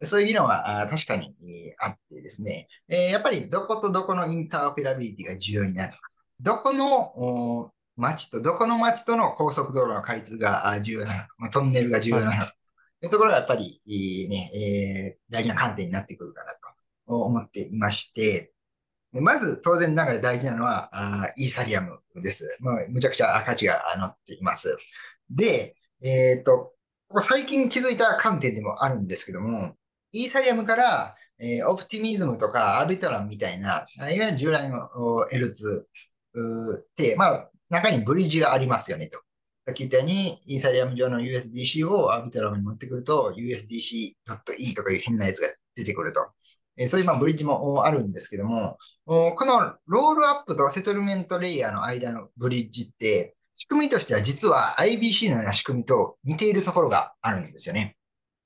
そういう議論は確かに、あってですね、えーやっぱりどことどこのインターオペラビリティが重要になるか。どこのお町とどこの町との高速道路の開通があ重要なのか、まあ、トンネルが重要なのか、というところがやっぱり、えーねえー大事な観点になってくるかなと思っていまして、でまず当然ながら大事なのはあーイーサリアムです。まあ、むちゃくちゃ価値があ乗っています。で、えっと、ここ最近気づいた観点でもあるんですけども、イーサリアムから、えーオプティミズムとかアービトラムみたいな、あいわゆる従来のお L2 うーって、まあ、中にブリッジがありますよねと。さっき言ったように、イーサリアム上の USDC をアービトラムに持ってくると、USDC.E とかいう変なやつが出てくると。えそういうまブリッジもあるんですけども、このロールアップとセトルメントレイヤーの間のブリッジって、仕組みとしては実は IBC のような仕組みと似ているところがあるんですよね。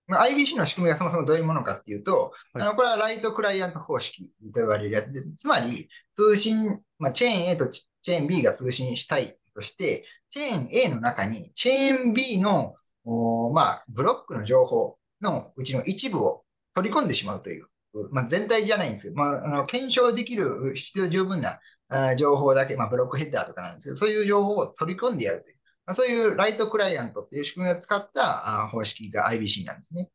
まあ、IBC の仕組みがそもそもどういうものかっていうと、はい。あのこれはライトクライアント方式と呼ばれるやつで、つまり通信、まあ、チェーン A とチェーン B が通信したいとして、チェーン A の中にチェーン B の、おまあ、ブロックの情報のうちの一部を取り込んでしまうという、まあ、全体じゃないんですけど、まあ、あの検証できる必要十分なあ情報だけ、まあ、ブロックヘッダーとかなんですけど、そういう情報を取り込んでやるといそういうライトクライアントっていう仕組みを使ったあ方式が IBC なんですね。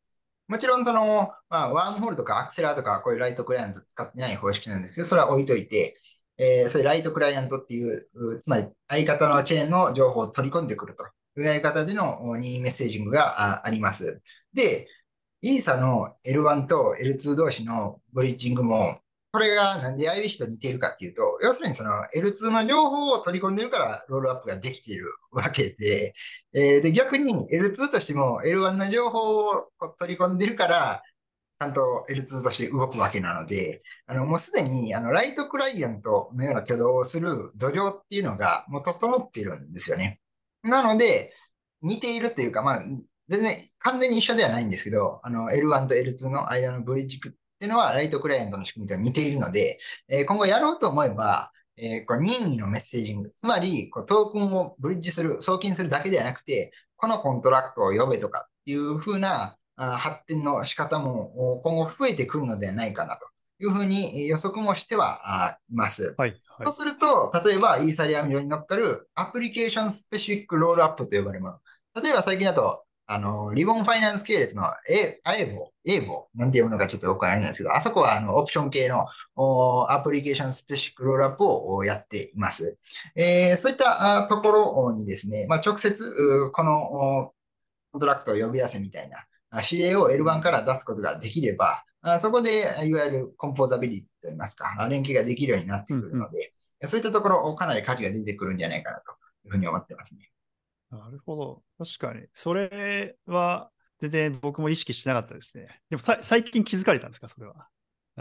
もちろん、その、まあ、ワームホールとかアクセラーとか、こういうライトクライアント使ってない方式なんですけど、それは置いといて、えーそういうライトクライアントっていう、つまり相方のチェーンの情報を取り込んでくるというやり方での任意メッセージングがああります。で、イーサの L1 と L2 同士のブリッジングも、これがなんで IBC と似ているかっていうと、要するにその L2 の情報を取り込んでるからロールアップができているわけで、えーで逆に L2 としても L1 の情報を取り込んでるから、ちゃんと L2 として動くわけなので、あのもうすでにあのライトクライアントのような挙動をする土壌っていうのがもう整っているんですよね。なので、似ているというか、まあ、全然完全に一緒ではないんですけど、あの L1 と L2 の間のブリッジっていうのはライトクライアントの仕組みと似ているので、えー今後やろうと思えば、えーこう任意のメッセージング、つまりこうトークンをブリッジする、送金するだけではなくて、このコントラクトを呼べとかっていう風なあ発展の仕方もお今後増えてくるのではないかなというふうにえー予測もしてはあいます。はい。はい。そうすると、例えばイーサリアム上に乗っかる application specific rollup と呼ばれるもの。例えば最近だと、あの、 Ribbon Finance 系列の A、アエボ、エーボなんて読むのかちょっとよくあれなんですけど、あそこはあのオプション系のお application specific rollup をおやっています。えーそういったあところにですね、まあ、直接、うこのおコントラクトを呼び合わせみたいなあ指令を L1 から出すことができれば、あそこでいわゆるコンポーザビリティといいますか、あ連携ができるようになってくるので、そういったところ、かなり価値が出てくるんじゃないかなというふうに思ってますね。なるほど。確かに。それは、全然僕も意識してなかったですね。でもさ最近気づかれたんですか、それは。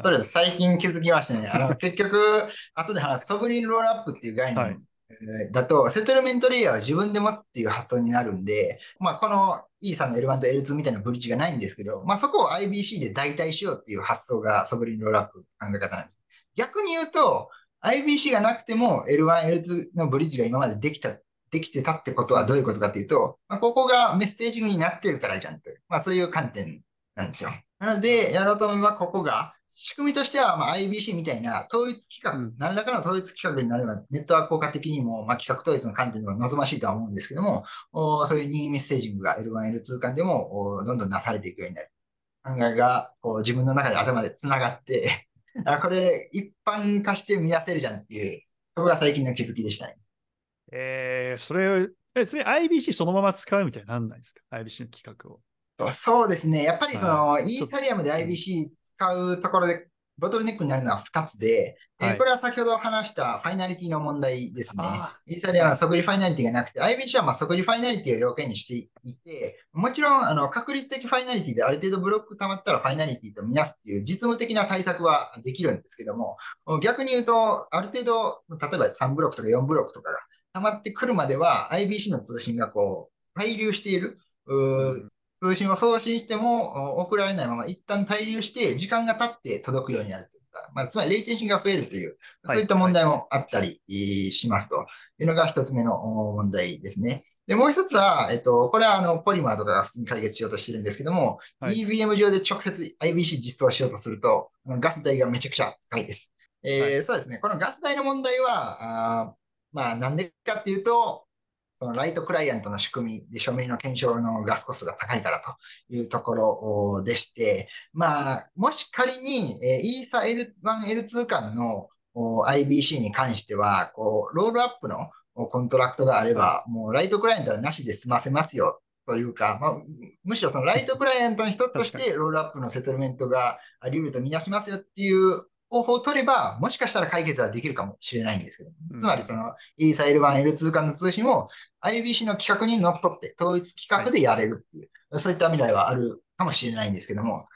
そうです。最近気づきましたね。あの結局、後で話すソブリンロールアップっていう概念、はいえーだと、セトルメントレイヤーは自分で持つっていう発想になるんで、まあ、この E さんの L1 と L2 みたいなブリッジがないんですけど、まあ、そこを IBC で代替しようっていう発想がソブリンロールアップ考え方なんです。逆に言うと、IBC がなくても L1、L2 のブリッジが今までできた、できてたってことはどういうことかっていうと、まあ、ここがメッセージングになってるからじゃんと。まあ、そういう観点なんですよ。なので、やろうと思えばここが、仕組みとしては、まあ、IBC みたいな統一規格、うん何らかの統一規格になるのは、ネットワーク効果的にも、まあ、規格統一の観点でも望ましいとは思うんですけども、おそういう任意メッセージングが L1、L2 間でもおどんどんなされていくようになる。考えがこう自分の中で頭で繋がって、あこれ一般化して見出せるじゃんっていう、そこが最近の気づきでしたね。えー、それ、え、それ IBC そのまま使うみたいになんないですか ?IBC の企画を。とそうですね。やっぱりその、はイーサリアムで IBC 使うところで、ボトルネックになるのは2つで、えーはいこれは先ほど話したファイナリティの問題ですねあ。イーサリアムは即時ファイナリティがなくて、IBC はまあ即時ファイナリティを要件にしていて、もちろんあの確率的ファイナリティである程度ブロック溜まったらファイナリティとみなすっていう実務的な対策はできるんですけども、逆に言うと、ある程度、例えば3ブロックとか4ブロックとかが溜まってくるまでは IBC の通信がこう、滞留している。通信を送信してもお送られないまま一旦滞留して時間が経って届くようになるというか、まあ、つまりレイテンシーが増えるという、はいそういった問題もあったりえーしますというのが一つ目のお問題ですね。で、もう一つは、えっと、これはあの、ポリマーとかが普通に解決しようとしてるんですけども、はい EVM 上で直接 IBC 実装しようとすると、ガス代がめちゃくちゃ高いです。えーはいそうですね。このガス代の問題は、まあ、なんでかっていうと、そのライトクライアントの仕組みで署名の検証のガスコストが高いからというところでして、まあ、もし仮に、えー、イーサ L1、L2 間のお IBC に関しては、こう、 rollup のおコントラクトがあれば、もう light client はなしで済ませますよというか、まあ、むしろその light client の一つとして、 rollup の settlement があり得るとみなしますよっていう方法を取れば、もしかしたら解決はできるかもしれないんですけど、うんつまりその、イーサ L1、L2 間の通信を IBC の規格にのっとって、統一規格でやれるっていう、そういった未来はあるかもしれないんですけども、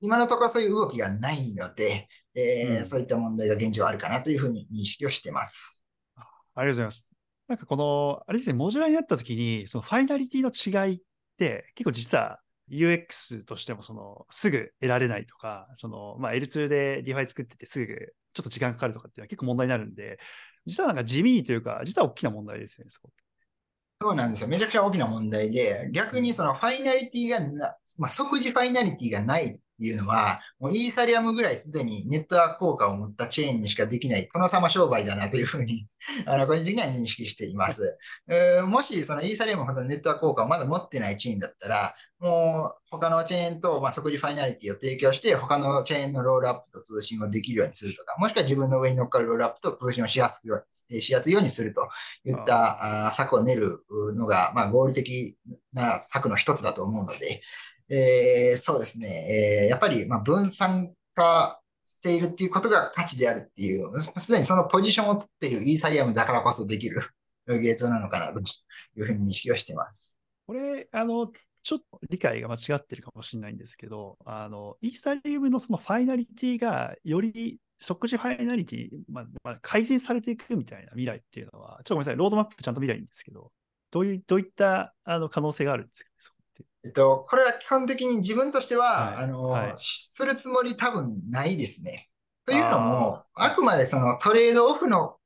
今のところそういう動きがないので、えーうんそういった問題が現状あるかなというふうに認識をしてます。ありがとうございます。なんかこの、あれですね、モジュラになったときに、そのファイナリティの違いって、結構実は UX としてもそのすぐ得られないとか、そのまあ、L2 で DeFi 作っててすぐちょっと時間かかるとかっていうのは結構問題になるんで、実はなんか地味というか、実は大きな問題ですよね、そこ。そうなんですよ。めちゃくちゃ大きな問題で、逆にそのファイナリティがな、まあ、即時ファイナリティがないいうのは、もうイーサリアムぐらいすでにネットワーク効果を持ったチェーンにしかできない、殿様商売だなというふうに、あの、個人的には認識しています。えーもしそのイーサリアムほどネットワーク効果をまだ持ってないチェーンだったら、もう他のチェーンと、まあ、即時ファイナリティを提供して、他のチェーンのロールアップと通信をできるようにするとか、もしくは自分の上に乗っかるロールアップと通信をしやすくよえしやすいようにするといった策を練るのが、まあ、合理的な策の一つだと思うので、えーそうですね、えーやっぱりま分散化しているっていうことが価値であるっていう、すでにそのポジションを取っているイーサリアムだからこそできるゲートなのかなというふうに認識をしています。これ、あの、ちょっと理解が間違ってるかもしれないんですけど、あの、イーサリウムのそのファイナリティがより即時ファイナリティ、まあまあ、改善されていくみたいな未来っていうのは、ちょっとごめんなさい、ロードマップちゃんと見ないんですけど、どうい、どういったあの可能性があるんですかそえっと、これは基本的に自分としては、はいあの、はいするつもり多分ないですね。というのも、あくまでそのトレードオフの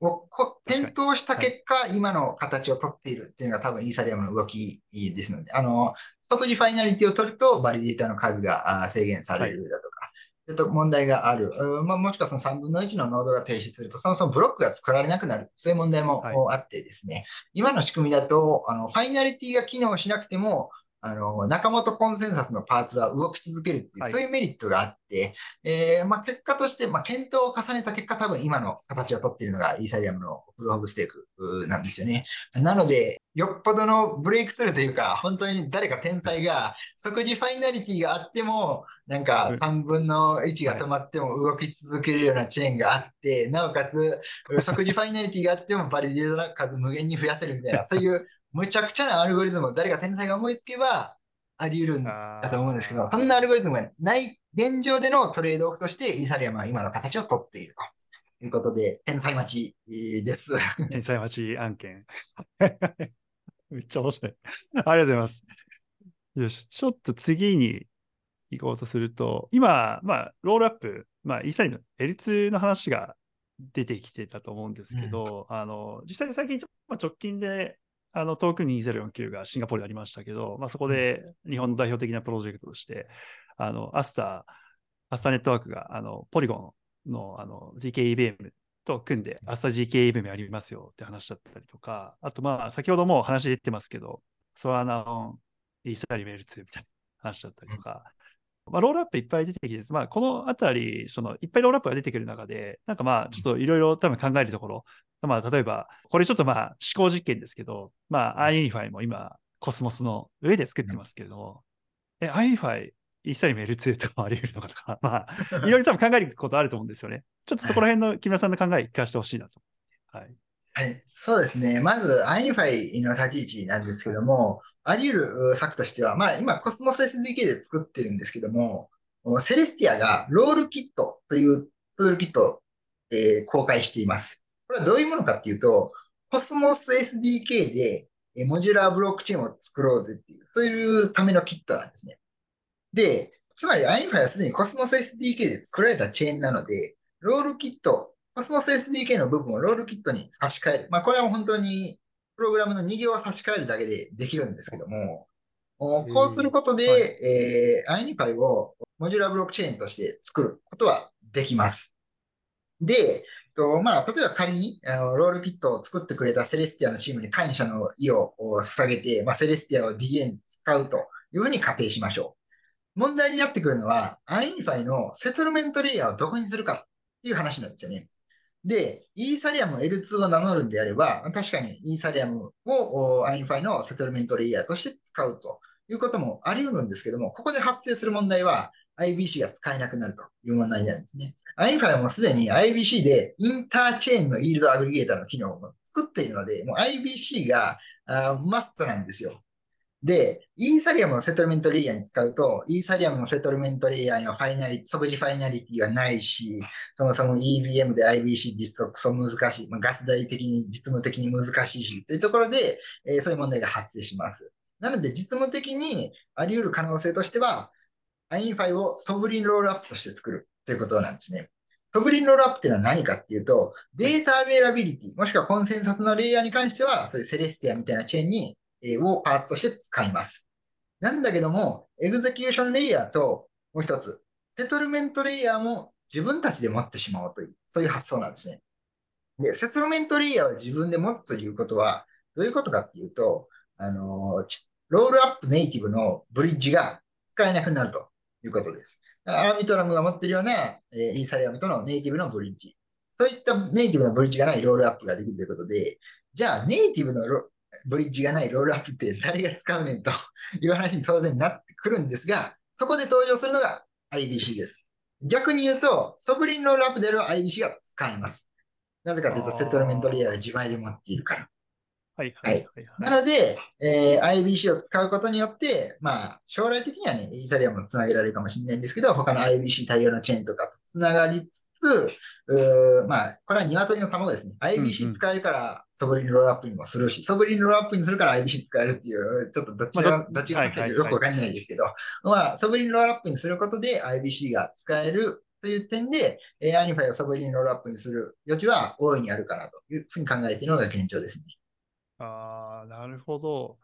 を検討した結果、今の形を取っているっていうのが多分イーサリアムの動きですので、あの、即時ファイナリティを取ると、バリデータの数が制限されるだとか、ちょっと問題がある。うんまあ、もしくはその3分の1のノードが停止すると、そもそもブロックが作られなくなる。そういう問題もはいあってですね。今の仕組みだと、あの、ファイナリティが機能しなくても、あの、仲間とコンセンサスのパーツは動き続けるっていう、はいそういうメリットがあって、えーまあ、結果として、まあ、検討を重ねた結果、多分今の形を取っているのがイーサリアムのプルオブステークなんですよね。なので、よっぽどのブレイクスルーというか、本当に誰か天才が即時ファイナリティがあっても、なんかうん3分の1が止まっても動き続けるようなチェーンがあって、なおかつ即時ファイナリティがあってもバリデータの数無限に増やせるみたいな、そういうむちゃくちゃなアルゴリズムを誰か天才が思いつけば、あり得るんだと思うんですけど、そんなアルゴリズムがない現状でのトレードオフとしてイーサリアムは今の形をとっているということで、天才待ちです。天才待ち案件。めっちゃ面白い。ありがとうございます。よし、ちょっと次に行こうとすると、今、まあ、ロールアップ、まあ、イーサリアムの L2 の話が出てきてたと思うんですけど、うん、あの実際に最近、まあ、直近であの、トーク2049がシンガポールでありましたけど、まあ、そこで日本の代表的なプロジェクトとして、あの、アスター、アスターネットワークが、あの、ポリゴンの、あの、GKEVM と組んで、アスタ GKEVM やりますよって話だったりとか、あと、まあ、先ほども話出てますけど、ソラナオン、イーサリメール2みたいな話だったりとか、まあ、ロールアップいっぱい出てきて、まあ、このあたり、そのいっぱいロールアップが出てくる中で、なんかまあ、ちょっといろいろ多分考えるところ、まあ、例えば、これちょっとまあ、思考実験ですけど、まあ、 UnUniFi も今、コスモスの上で作ってますけれども、え、 UnUniFi、イーサリアム L2 とかあり得るのかとか、まあ、いろいろ多分考えることあると思うんですよね。ちょっとそこら辺の木村さんの考え、聞かせてほしいなと。はい。はい、そうですね。まず、iUnify の立ち位置なんですけども、あり得る策としては、まあ、今、コスモス SDK で作ってるんですけども、 Celestia が Rollkit というツールキットを、えー、公開しています。これはどういうものかっていうと、コスモス SDK でモジュラーブロックチェーンを作ろうぜっていう、そういうためのキットなんですね。で、つまり iNFI はすでにコスモス SDK で作られたチェーンなので、 Rollkit、コスモス SDK の部分を Rollkit に差し替える。まあ、これは本当にプログラムの2行を差し替えるだけでできるんですけども、こうすることで、えー、はい、iNify をモジュラーブロックチェーンとして作ることはできます。で、とまあ、例えば仮にあの Rollkit を作ってくれた Celestia のチームに感謝の意を捧げて、まあ、 Celestia を DA に使うというふうに仮定しましょう。問題になってくるのは、iNify のセトルメントレイヤーをどこにするかっていう話なんですよね。で、イーサリアム L2 を名乗るんであれば、確かにイーサリアムを iNify のセトルメントレイヤーとして使うということもあり得るんですけども、ここで発生する問題は IBC が使えなくなるという問題なんですね。iNify はもうすでに IBC でインターチェーンのイールドアグリゲーターの機能を作っているので、もう IBC がマストなんですよ。で、イーサリアムのセトルメントレイヤーに使うと、イーサリアムのセトルメントレイヤーにはファイナリティ、即時ファイナリティがないし、そもそも EBM で IBC 実装クソ難しい、まあ、ガス代的に、実務的に難しいし、というところで、えー、そういう問題が発生します。なので、実務的にあり得る可能性としては、INFI をソブリンロールアップとして作るということなんですね。 sovereign rollup っていうのは何かっていうと、 data availability、もしくはコンセンサスのレイヤーに関しては、そういう Celestia みたいなチェーンに、をパーツとして使います。なんだけども、 execution layer と、もう一つ、 settlement layer も自分たちで持ってしまおうという、そういう発想なんですね。で、セトルメントレイヤーを自分で持つということは、どういうことかっていうと、あのロールアップネイティブのブリッジが使えなくなるということです。アーミトラムが持っているような、え、イーサリアムとのネイティブのブリッジ。そういったネイティブのブリッジがないロールアップができるということで、じゃあネイティブのブリッジがないロールアップって誰が使うねんと いう話に当然なってくるんですが、そこで登場するのが IBC です。逆に言うと、ソブリンロールアップである IBC が使えます。なぜかというと、セトルメントレイヤーが自前で持っているから。はいはいはい、はい、なので、えー、IBC を使うことによって、まあ、将来的にはね、イーサリアムをつなげられるかもしれないんですけど、他の IBC 対応のチェーンとかとつながりつつ、うまあ、これは鶏の卵ですね。IBC 使えるから、ソブリンロールアップにもするし、ソブリンロールアップにするから IBC 使えるっていう、ちょっとどっちが、まあ、どっちがかよくわかんないですけど、まあ、 sovereign rollup にすることで IBC が使えるという点で、えー、 UnUniFi を sovereign rollup にする余地は大いにあるかなというふうに考えているのが現状ですね。ああ、なるほど。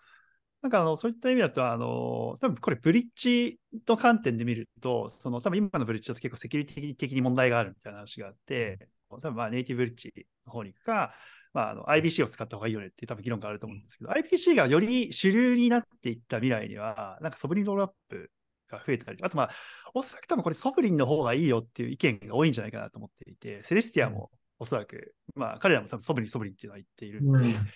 なんかあのそういった意味だと、あの多分これ、ブリッジの観点で見ると、その多分今のブリッジだと結構セキュリティ的に問題があるみたいな話があって、多分まあネイティブブリッジの方に行くか、まあ、あの IBC を使った方がいいよねっていう多分議論があると思うんですけど、IBC がより主流になっていった未来には、なんか sovereign rollupが増えたり、あとまあ、おそらく多分これ sovereign の方がいいよっていう意見が多いんじゃないかなと思っていて、 Celestia もおそらく、まあ彼らも多分 sovereign、sovereign っていうのは言っているんで、うん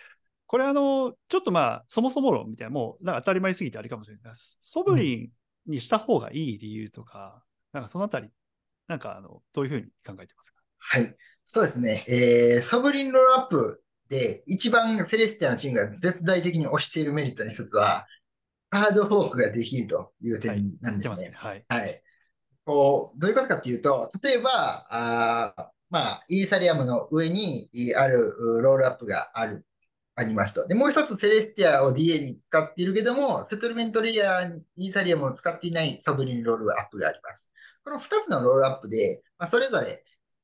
これあの、ちょっとまあ、そもそも論みたいな、もうなんか当たり前すぎてあれかもしれないです。 sovereign にした方がいい理由とか、うん、なんかそのあたり、なんかあの、どういうふうに考えてますかはい。そうですね。えー、 sovereign rollup で一番 Celestia のチームが絶大的に推しているメリットの一つは、ハードフォークができるという点なんですね。はい。はい。こう、どういうことかっていうと、例えば、あまあ、イーサリアムの上にある rollup がある、ありますと。で、もう一つ Celestia を DA に使っているけども、 settlement layer にイーサリアムを使っていない sovereign rollup があります。この二つの rollup で、まあ、それぞれ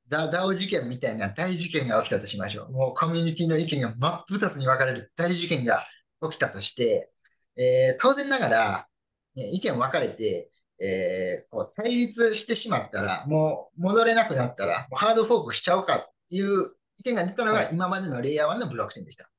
The DAO 事件みたいな大事件が起きたとしましょう。もうコミュニティの意見が真っ二つに分かれる大事件が起きたとして、えー、当然ながら、ね、意見分かれて、えー、こう対立してしまったら、もう戻れなくなったら、ハードフォークしちゃおうかっていう意見が出たのが今までのレイヤー1のブロックチェーンでした。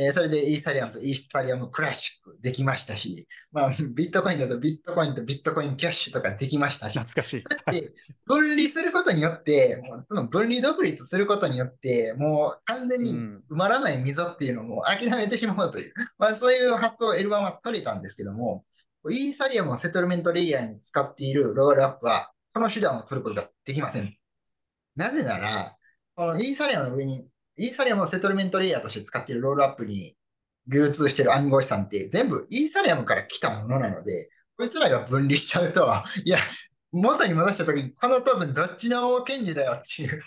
えー、それでイーサリアムとイースタリアムクラシックできましたし、まあ、ビットコインだとビットコインとビットコインキャッシュとかできましたし、懐かしい。で分離することによって、もうその分離独立することによって、もう完全に埋まらない溝っていうのも諦めてしまうという、まあ、そういう発想を L1 は取れたんですけども、イーサリアムをセトルメントレイヤーに使っているロールアップは、この手段を取ることができません。なぜなら、このイーサリアムの上にイーサリアムをセトルメントレイヤーとして使っているロールアップに流通している暗号資産って全部イーサリアムから来たものなので、こいつらが分離しちゃうと、いや、元に戻したときに、このトークンどっちの権利だよっていう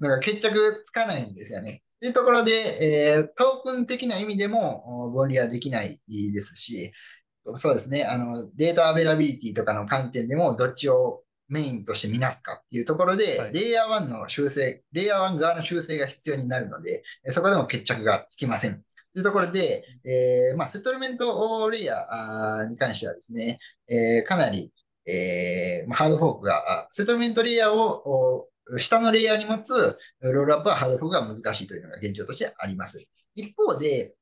のが決着つかないんですよね。というところで、えー、トークン的な意味でも分離はできないですし、そうですね、あの data availability とかの観点でもどっちをメインとしてみなすかっていうところで、はい、レイヤー1の修正、レイヤー1側の修正が必要になるので、そこでも決着がつきません。というところで、えーまあ、 settlement layer に関してはですね、えー、かなり、えー、ハードフォークが、 settlement layer を下のレイヤーに持つ rollup はハードフォークが難しいというのが現状としてあります。一方で、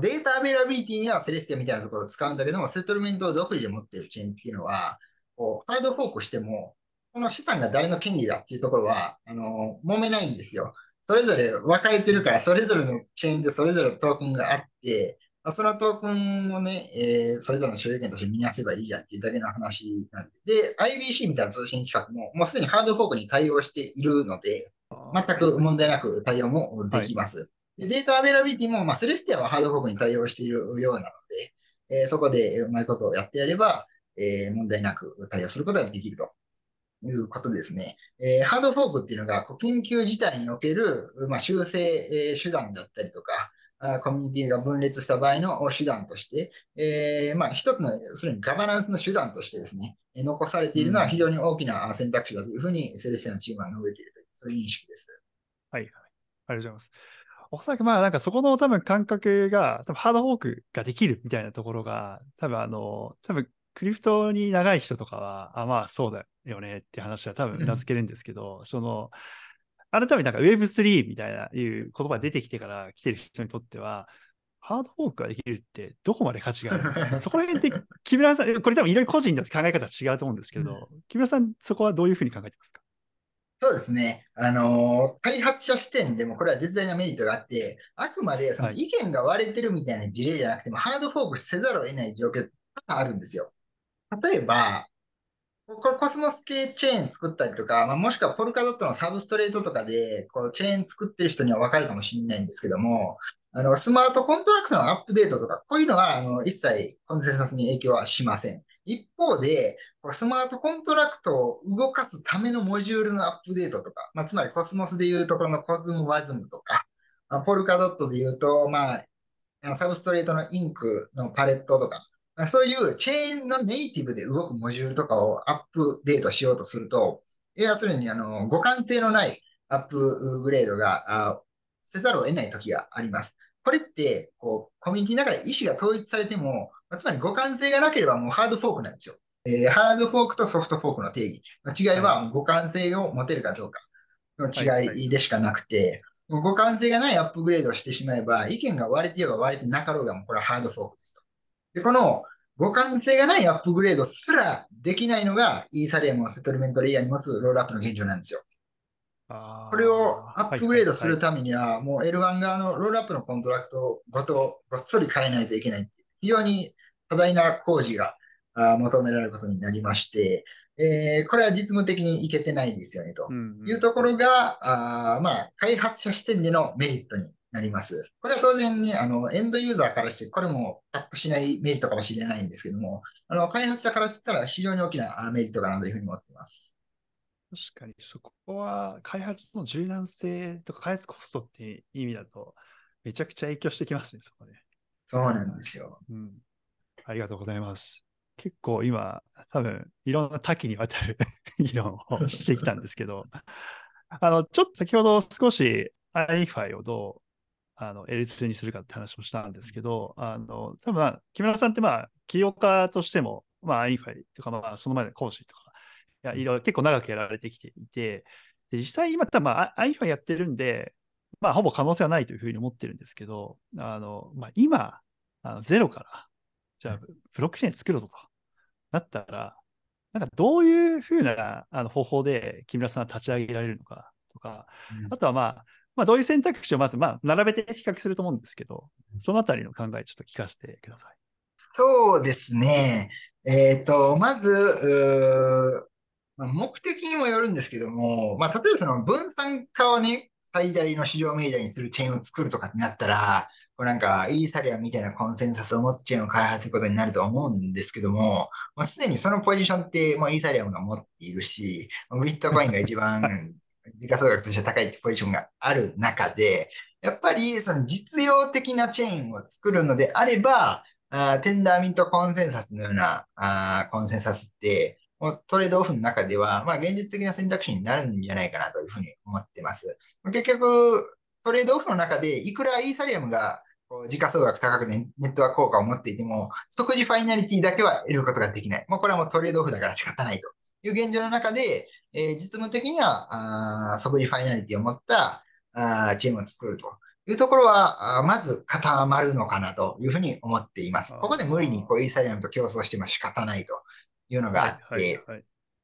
data availability には Celestia みたいなところを使うんだけども、 settlement を独自で持っているチェーンっていうのは、こう、ハードフォークしても、この資産が誰の権利だっていうところは、あの、揉めないんですよ。それぞれ分かれてるから、それぞれのチェーンでそれぞれのトークンがあって、そのトークンをね、えー、それぞれの所有権としてみなせばいいやっていうだけの話なんで、で、IBC みたいな通信規格も、もうすでにハードフォークに対応しているので、全く問題なく対応もできます。はい、 data availability も、まあ、 Celestia はハードフォークに対応しているようなので、えー、そこでうまいことをやってやれば、えー、問題なく対応することができるということですね。えー、ハードフォークっていうのが、こう研究自体における、まあ、修正、えー、手段だったりとか、あコミュニティが分裂した場合の手段として、えー、まあ、一つの、それにガバナンスの手段としてですね、残されているのは非常に大きな選択肢だというふうに、 Celestia のチームは述べているという、そういう認識です。はい、はい。ありがとうございます。おそらくまあなんかそこの多分感覚が、多分ハードフォークができるみたいなところが、多分あの、多分クリプトに長い人とかは、あ、まあそうだよねって話は多分名付けるんですけど、その、改めてなんか Web3 みたいないう言葉が出てきてから来てる人にとっては、ハードフォークができるってどこまで価値がある そこら辺って木村さん、これ多分いろいろ個人の考え方は違うと思うんですけど、木村さん、そこはどういうふうに考えてますか？そうですね。あのー、開発者視点でもこれは絶大なメリットがあって、あくまでその意見が割れてるみたいな事例じゃなくても、はい、ハードフォークせざるを得ない状況ってあるんですよ。例えば、これコスモス系チェーン作ったりとか、まあ、もしくは Polkadot の Substrate とかで、このチェーン作ってる人にはわかるかもしれないんですけども、あの、スマートコントラクトのアップデートとか、こういうのは、あの、一切コンセンサスに影響はしません。一方で、スマートコントラクトを動かすためのモジュールのアップデートとか、まあ、つまりコスモスでいうところの CosmWasm とか、まあ、 Polkadot でいうと、まあ、 Substrate の ink! のパレットとか、そういうチェーンのネイティブで動くモジュールとかをアップデートしようとすると、要するにあの互換性のないアップグレードがせざるを得ない時があります。これって、こう、コミュニティの中で意思が統一されても、つまり互換性がなければもうハードフォークなんですよ。えー、ハードフォークとソフトフォークの定義の違いは互換性を持てるかどうかの違いでしかなくて、互換性がないアップグレードをしてしまえば、意見が割れてようが割れてなかろうが、もうこれはハードフォークですと。で、この互換性がないアップグレードすらできないのが、イーサリアムをセトルメントレイヤーに持つロールアップの現状なんですよ。これをアップグレードするためには、もう L1 側のロールアップのコントラクトごとごっそり変えないといけない。非常に多大な工事が求められることになりまして、えー、これは実務的にいけてないですよね、というところが、あまあ、開発者視点でのメリットになります。これは当然ね、あの、エンドユーザーからして、これもタップしないメリットかもしれないんですけども、あの、開発者からしたら非常に大きなあメリットかなというふうに思っています。確かに、そこは開発の柔軟性とか開発コストっていう意味だと、めちゃくちゃ影響してきますね、そこで。そうなんですよ。うん。ありがとうございます。結構今、多分いろんな多岐にわたる 議論をしてきたんですけど、あの、ちょっと先ほど少し iFi をどうあの L2 にするかって話もしたんですけど、あの、多分まあ、木村さんってまあ、起業家としても、まあ iFi とか、まあ、その前の講師とか、いや、いろいろ結構長くやられてきていて、で、実際今多分まあ iFi やってるんで、まあ、ほぼ可能性はないというふうに思ってるんですけど、あの、まあ、今、あのゼロから、じゃあ、ブロックチェーン作るぞとなったら、なんかどういうふうなあの方法で木村さんは立ち上げられるのかとか、うん。あとはまあ、まあ、どういう選択肢をまず、まあ、並べて比較すると思うんですけど、そのあたりの考え、ちょっと聞かせてください。そうですね。えっと、まず、目的にもよるんですけども、まあ、例えばその分散化をね、最大の市場命題にするチェーンを作るとかってなったら、こうなんか、イーサリアムみたいなコンセンサスを持つチェーンを開発することになると思うんですけども、まあ、すでにそのポジションってもうイーサリアムが持っているし、ビットコインが一番時価総額として高いポジションがある中で、やっぱりその実用的なチェーンを作るのであれば、あテンダーミントコンセンサスのようなあコンセンサスって、もうトレードオフの中では、まあ、現実的な選択肢になるんじゃないかなというふうに思ってます。結局、トレードオフの中で、いくらイーサリアムがこう時価総額高くてネットワーク効果を持っていても、即時ファイナリティだけは得ることができない。もうこれはもうトレードオフだから仕方ないという現状の中で、えー実務的にはあー即時ファイナリティを持ったあーチームを作るというところは、あーまず固まるのかなというふうに思っています。ここで無理にこうイーサリアムと競争しても仕方ないというのがあって、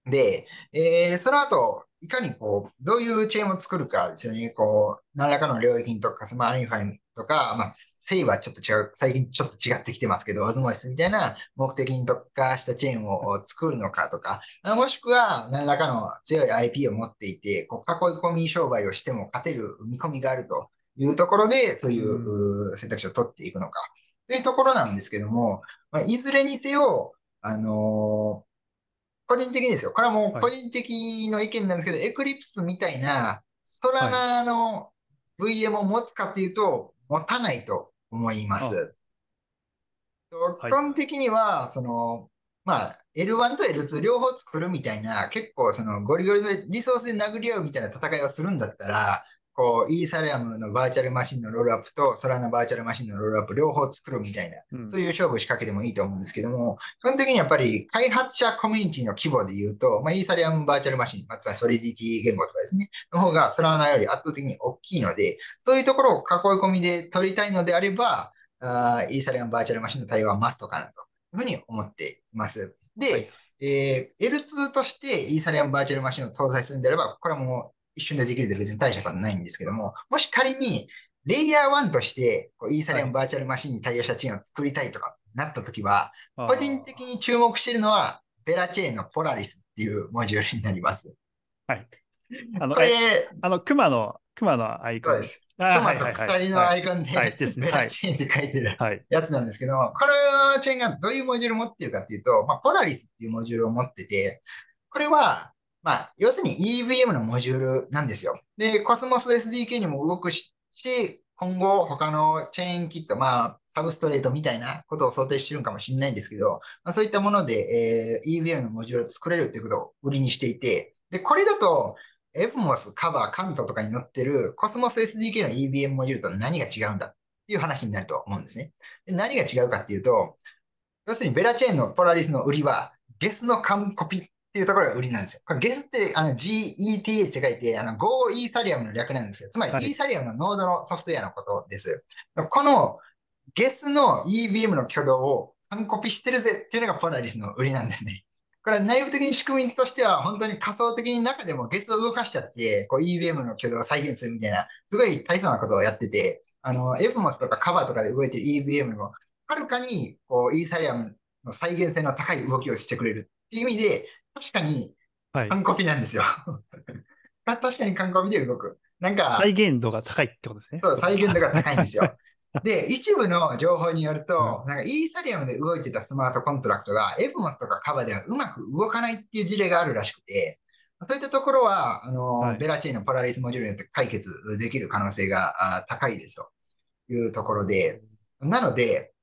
で、えーその後、いかにこう、どういうチェーンを作るかですよね。こう、何らかの領域に特化する、まあ、 UnUniFi とか、まあ、 Sei はちょっと違う、最近ちょっと違ってきてますけど、 Osmosis みたいな目的に特化したチェーンを作るのかとか、あもしくは何らかの強い IP を持っていて、こう囲い込み商売をしても勝てる見込みがあるというところで、そういう選択肢を取っていくのか。というところなんですけども、まあ、いずれにせよ、あのー個人的にですよ。これはもう個人的の意見なんですけど、エクリプスみたいな、ソラナの VM を持つかっていうと、持たないと思います。はい基本的には、その、まあ、L1 と L2 両方作るみたいな、結構そのゴリゴリのリソースで殴り合うみたいな戦いをするんだったら、こう、イーサリアムのバーチャルマシンのロールアップとソラナバーチャルマシンのロールアップ両方作るみたいな、うんそういう勝負を仕掛けてもいいと思うんですけども、基本的にやっぱり開発者コミュニティの規模で言うと、まあ、イーサリアムバーチャルマシン、まあ、つまりソリディティ言語とかですね、の方がソラナより圧倒的に大きいので、そういうところを囲い込みで取りたいのであれば、あーイーサリアムバーチャルマシンの対応はマストかなというふうに思っています。で、はいえー L2 としてイーサリアムバーチャルマシンを搭載するんであれば、これはもう一瞬でできるで別に大したことないんですけども、もし仮にレイヤー1としてイーサリアムバーチャルマシンに対応したチェーンを作りたいとかなったときは、個人的に注目しているのは、ベラチェーンのポラリスっていうモジュールになります。あの、こえれ、あの、熊の、熊のアイコン。そうです。あートマと鎖のアイコンで、ベラチェーンって書いてるはい。やつなんですけども、このチェーンがどういうモジュールを持っているかっていうと、まあ、ポラリスっていうモジュールを持ってて、これは、まあ、要するに EVM のモジュールなんですよ。で、コスモス SDK にも動くし、今後他のチェーンキット、まあ、サブストレートみたいなことを想定してるのかもしれないんですけど、まあ、そういったもので、えー EVM のモジュールを作れるっていうことを売りにしていて、で、これだと、エフモス、カバー、カントとかに載ってるコスモス SDK の EVM モジュールと何が違うんだっていう話になると思うんですね。で何が違うかっていうと、要するにベラチェーンのポラリスの売りは、ゲスの完コピっていうところが売りなんですよ。これゲスってあの GETH って書いて、あの Go イーサリアムの略なんですけど、つまはいりイーサリアムのノードのソフトウェアのことです。このゲスの EVM の挙動を完コピしてるぜっていうのがポラリスの売りなんですね。これは内部的に仕組みとしては本当に仮想的に中でもゲスを動かしちゃって、こう EVM の挙動を再現するみたいな、すごい大層なことをやってて、あの、FMOS とかカバーとかで動いてる EVM のはるかにこうイーサリアムの再現性の高い動きをしてくれるっていう意味で、確かにはい。完コピなんですよ。確かに完コピで動く。なんか、再現度が高いってことですね。そう、再現度が高いんですよ。で、一部の情報によると、なんかイーサリアムで動いてたスマートコントラクトが、エブモスとかカバではうまく動かないっていう事例があるらしくて、そういったところは、あの、はいベラチェーンのポラリスモジュールによって解決できる可能性があ高いですというところで、なので、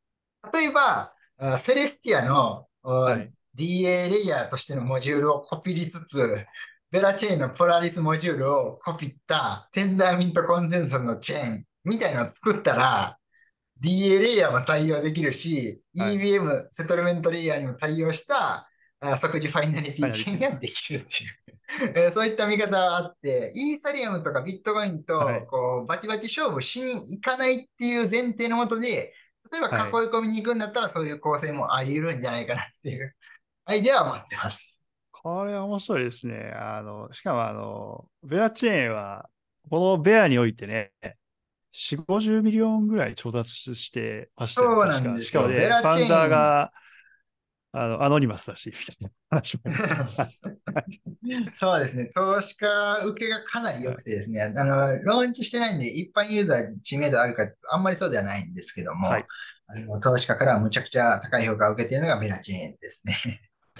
例えば、あセレスティアの、あはい DA レイヤーとしてのモジュールをコピりつつ、ベラチェーンのポラリスモジュールをコピったテンダーミントコンセンサスのチェーンみたいなのを作ったら、DA レイヤーも対応できるし、はい。EVM、セトルメントレイヤーにも対応したあ即時ファイナリティチェーンができるっていう。えーそういった見方があって、イーサリアムとかビットコインとはい。こうバチバチ勝負しに行かないっていう前提のもとで、例えばはい。囲い込みに行くんだったらそういう構成もあり得るんじゃないかなっていうアイデアは持ってます。これは面白いですね。あの、しかもあの、 Berachain は、このベアにおいてね、4、50ミリオンぐらい調達してましたよそうなんですしかもね、 Berachain ファウンダーが、あの、アノニマスだし、みたいな話も。そうですね。投資家受けがかなり良くてですね、あの、ローンチしてないんで、一般ユーザーに知名度あるか、あんまりそうではないんですけども、はいあの投資家からはむちゃくちゃ高い評価を受けているのが Berachain ですね。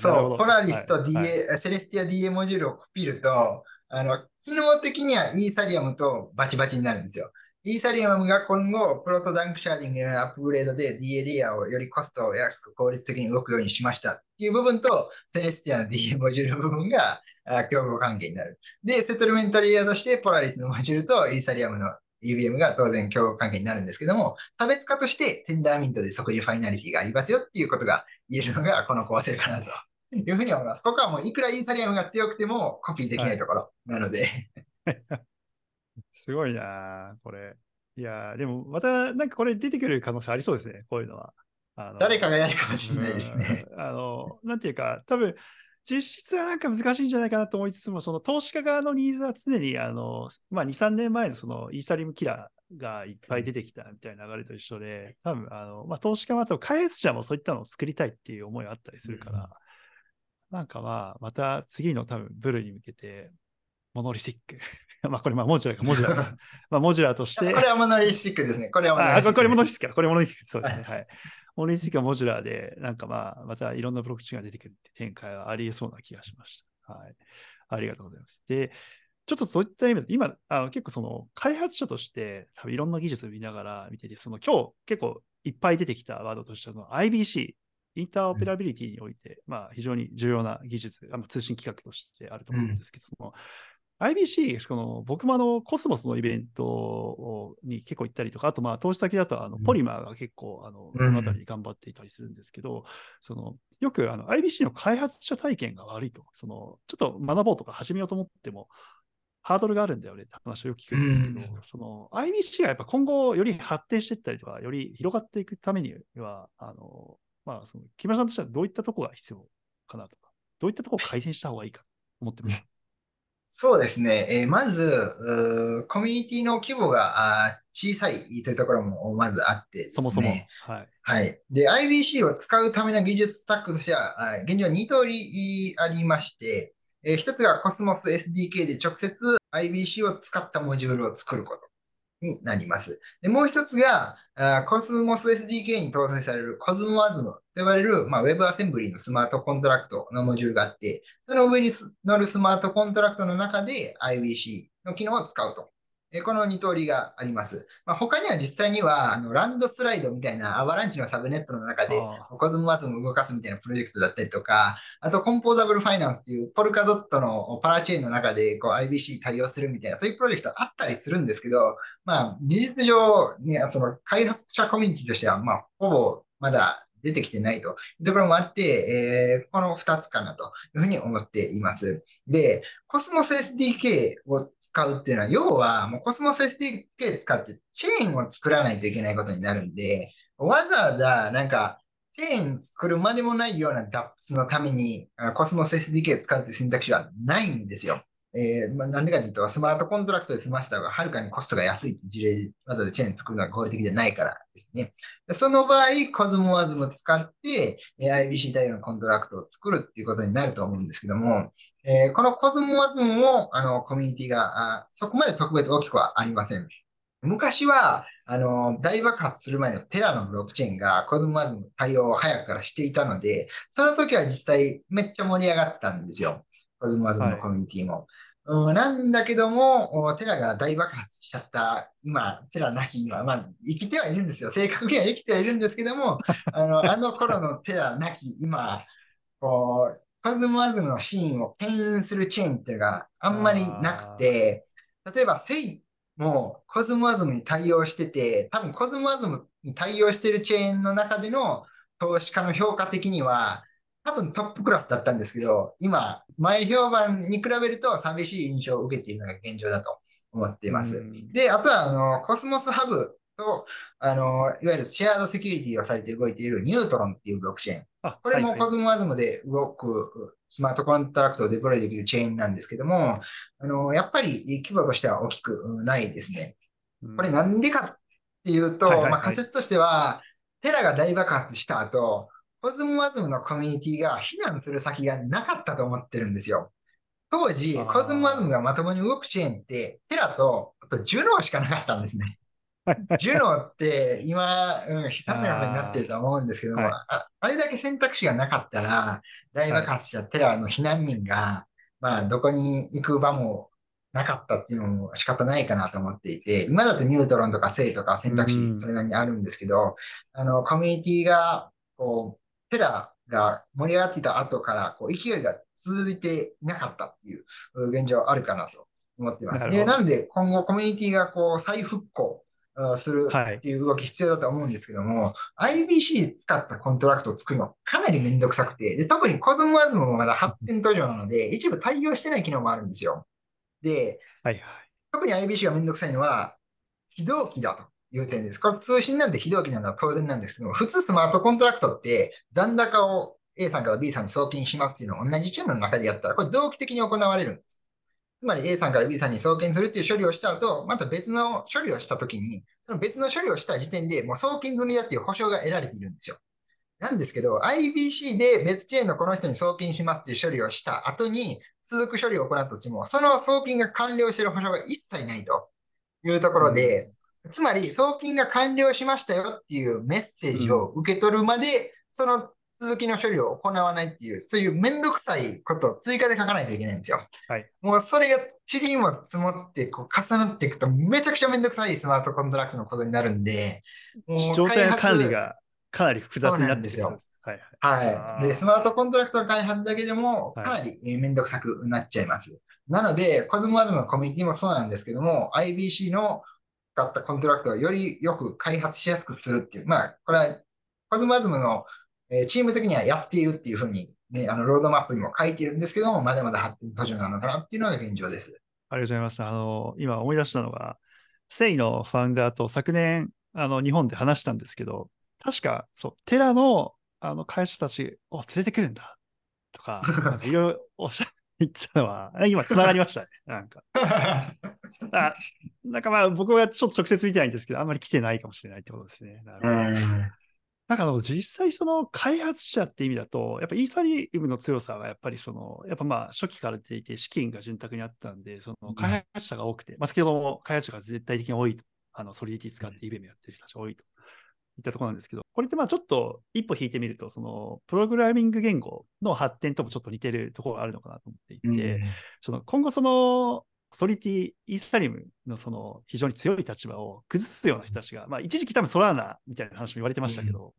そう、 Polaris と DA、はいセレスティア DA モジュールをコピると、あの、機能的にはイーサリアムとバチバチになるんですよ。イーサリアムが今後、プロトダンクシャーディングのアップグレードで DA レイヤーをよりコストを安く効率的に動くようにしましたっていう部分と、 Celestia の DA モジュール部分があ競合関係になる。で、セトルメントレイヤーとして Polaris のモジュールとイーサリアムの UVM が当然競合関係になるんですけども、差別化としてテンダーミントで即時ファイナリティがありますよっていうことが言えるのがこの構成かなというふうに思います。ここはもういくらイーサリアムが強くてもコピーできないところなので、すごいなこれ。いやーでもまたなんかこれ出てくる可能性ありそうですね、こういうのは。あの誰かがやるかもしれないですね。うんあの、なんていうか、多分実質はなんか難しいんじゃないかなと思いつつも、その投資家側のニーズは常に、あの、まあ、2、3年前のそのイーサリアムキラーがいっぱい出てきたみたいな流れと一緒で、多分、あの、まあ、投資家もあと開発者もそういったのを作りたいっていう思いがあったりするから、うんなんかまあ、また次の多分ブルに向けて、モノリスティック。まあ、これまあ、モジュラーか、モジュラーか。まあ、モジュラーとして、これはモノリスティックですね。これはモノリあ、スティックこれモノリスティックか。これモノリスティック。そうですね。はい。モノリスティックはモジュラーで、なんかまあ、またいろんなブロックチェーンが出てくるって展開はありえそうな気がしました。はい。ありがとうございます。で、ちょっとそういった意味で、今、あの結構その開発者として、多分いろんな技術を見ながら見てて、その今日結構いっぱい出てきたワードとしての IBC、インターオペラビリティにおいて、まあ非常に重要な技術、あの通信規格としてあると思うんですけど、その IBC、この僕もあのコスモスのイベントに結構行ったりとか、あとまあ投資先だとあのうん。ポリマーが結構あのうん。そのあたりに頑張っていたりするんですけど、そのよくあの IBC の開発者体験が悪いと、そのちょっと学ぼうとか始めようと思っても、ハードルがあるんだよねって話をよく聞くんですけど、うん。その IBC がやっぱ今後より発展していったりとか、より広がっていくためには、あのまあ、その木村さんとしてはどういったところが必要かなとか、どういったところを改善した方がいいかと思ってます？そうですね。えーまず、コミュニティの規模が小さいというところもまずあってね。そもそも。はい。はい。で、IBC を使うための技術スタックとしては、あ現状2通りありまして、えー一つが Cosmos SDK で直接 IBC を使ったモジュールを作ることになります。で、もう一つが、コスモス SDK に搭載されるコズモアズムと呼ばれる、まあ、WebAssembly のスマートコントラクトのモジュールがあって、その上に乗るスマートコントラクトの中で IBC の機能を使うと。えーこの2通りがあります。まあ、他には実際には、あの、 Landslide みたいな Avalanche のサブネットの中であ、 CosmWasm を動かすみたいなプロジェクトだったりとか、あと、 Composable Finance っていう Polkadot のパラチェーンの中でこう IBC 対応するみたいな、そういうプロジェクトあったりするんですけど、まあ、事実上、ね、その開発者コミュニティとしては、まあ、ほぼまだ出てきてないというところもあって、えーこの2つかなというふうに思っています。で、 Cosmos SDK を使うっていうのは、要は、もうコスモス SDK 使ってチェーンを作らないといけないことになるんで、わざわざ、なんか、チェーン作るまでもないような DApps のために、コスモス SDK を使うという選択肢はないんですよ。えーまあ、なんでかというと、スマートコントラクトで済ました方がはるかにコストが安いという事例、わざわざチェーン作るのが合理的じゃないからですね。その場合、 CosmWasm 使って、IBC 対応のコントラクトを作るっていうことになると思うんですけども、えーこの CosmWasm も、あの、コミュニティが、あそこまで特別大きくはありません。昔は、あの、大爆発する前の Terra のブロックチェーンが CosmWasm 対応を早くからしていたので、その時は実際めっちゃ盛り上がってたんですよ。コズモワズムのコミュニティも。うんなんだけども、テラが大爆発しちゃった、今、テラなき今、まあ、生きてはいるんですよ。正確には生きてはいるんですけども、あの、あの頃のテラなき今、こう、コズモワズムのシーンを牽引するチェーンっていうのがあんまりなくて、例えば、セイもコズモワズムに対応してて、多分コズモワズムに対応してるチェーンの中での投資家の評価的には、多分トップクラスだったんですけど、今、前評判に比べると寂しい印象を受けているのが現状だと思っています。うんで、あとは、あの、コスモスハブと、あの、いわゆるシェアードセキュリティをされて動いているニュートロンっていうブロックチェーン。あこれもコズモワズムで動くスマートコントラクトをデプロイできるチェーンなんですけども、あの、やっぱり規模としては大きくないですね。これなんでかっていうと、まあ仮説としては、テラが大爆発した後、コズモワズムのコミュニティが避難する先がなかったと思ってるんですよ。当時コズモワズムがまともに動くチェーンって、テラと、あとジュノーしかなかったんですね。ジュノーって今、うん、悲惨なことになってると思うんですけども、はい。ああれだけ選択肢がなかったら、大爆発したテラの避難民が、まあ、どこに行く場もなかったっていうのも仕方ないかなと思っていて、今だとニュートロンとかセイとか選択うん。肢それなりにあるんですけど、あの、コミュニティが、こう、テラが盛り上がっていた後から、こう、勢いが続いていなかったっていう現状あるかなと思っています。で、なので今後コミュニティがこう、再復興あするはいっていう動き必要だと思うんですけども、IBC 使ったコントラクトを作るのかなりめんどくさくて、で特にコズモワズムもまだ発展途上なので、一部対応してない機能もあるんですよ。で、はいはい。特に IBC がめんどくさいのは、非同期だという点です。これ通信なんで非同期なのは当然なんですけども、普通スマートコントラクトって残高を A さんから B さんに送金しますっていうのを同じチェーンの中でやったら、これ同期的に行われるんです。つまり A さんから B さんに送金するっていう処理をした後、また別の処理をしたときに、その別の処理をした時点でもう送金済みだっていう保証が得られているんですよ。なんですけど、IBC で別チェーンのこの人に送金しますっていう処理をした後に、続く処理を行ったとしても、その送金が完了している保証が一切ないというところで、つまり送金が完了しましたよっていうメッセージを受け取るまで、その続きの処理を行わないっていう、そういうめんどくさいことを追加で書かないといけないんですよ。はいもうそれが塵にも積もってこう重なっていくとめちゃくちゃめんどくさいスマートコントラクトのことになるんで、もう状態の管理がかなり複雑になってきてそうなんます。はいはい。はい。で、スマートコントラクトの開発だけでもはいかなりえーめんどくさくなっちゃいます。なので、コズモワズムのコミュニティもそうなんですけども、IBC の使ったコントラクトをよりよく開発しやすくするっていう、まあ、これはコズモワズムのえーチーム的にはやっているっていうふうに、ね、あのロードマップにも書いているんですけども、まだまだ発展途上なのかなっていうのが現状です。ありがとうございます。あの、今思い出したのが、セイのファウンダーと昨年、あの、日本で話したんですけど、確か、そう、テラの、あの、会社たちを連れてくるんだ、とか、なんかいろいろ おっしゃ言ってたのは、今、つながりましたね。なんか。あ、なんかまあ、僕はちょっと直接見てないんですけど、あんまり来てないかもしれないってことですね。なるほどうんなんかあの実際その開発者って意味だと、やっぱイーサリウムの強さはやっぱりその、やっぱまあ初期から出ていて資金が潤沢にあったんで、その開発者が多くて、まあ先ほども開発者が絶対的に多いと、あのソリディティ使って IBM やってる人たちが多いと。いったところなんですけど、これってまあちょっと一歩引いてみると、そのプログラミング言語の発展ともちょっと似てるところがあるのかなと思っていて、その今後そのソリティ、イーサリウムのその非常に強い立場を崩すような人たちが、まあ一時期多分ソラーナみたいな話も言われてましたけど、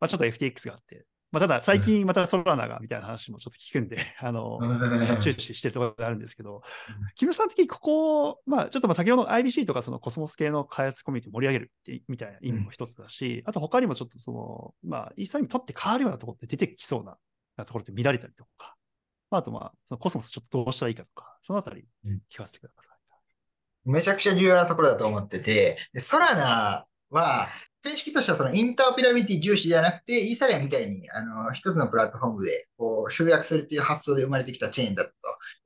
まあちょっと FTX があって、まあただ最近またソラーナがみたいな話もちょっと聞くんで、あの、注視してるところがあるんですけど、木村さん的にここ、まあちょっとまあ先ほどの IBC とかそのコスモス系の開発コミュニティを盛り上げるってみたいな意味も一つだし、あと他にもちょっとその、まあイーサリウム取って変わるようなところって出てきそうなところって見られたりとか、まあ、あとまあ、そのコスモスちょっとどうしたらいいかとか、そのあたり聞かせてください。めちゃくちゃ重要なところだと思ってて、でソラナは、形式としてはそのインターオペラビリティ重視じゃなくて、イーサリアムみたいに、あの、一つのプラットフォームで、こう、集約するっていう発想で生まれてきたチェーンだと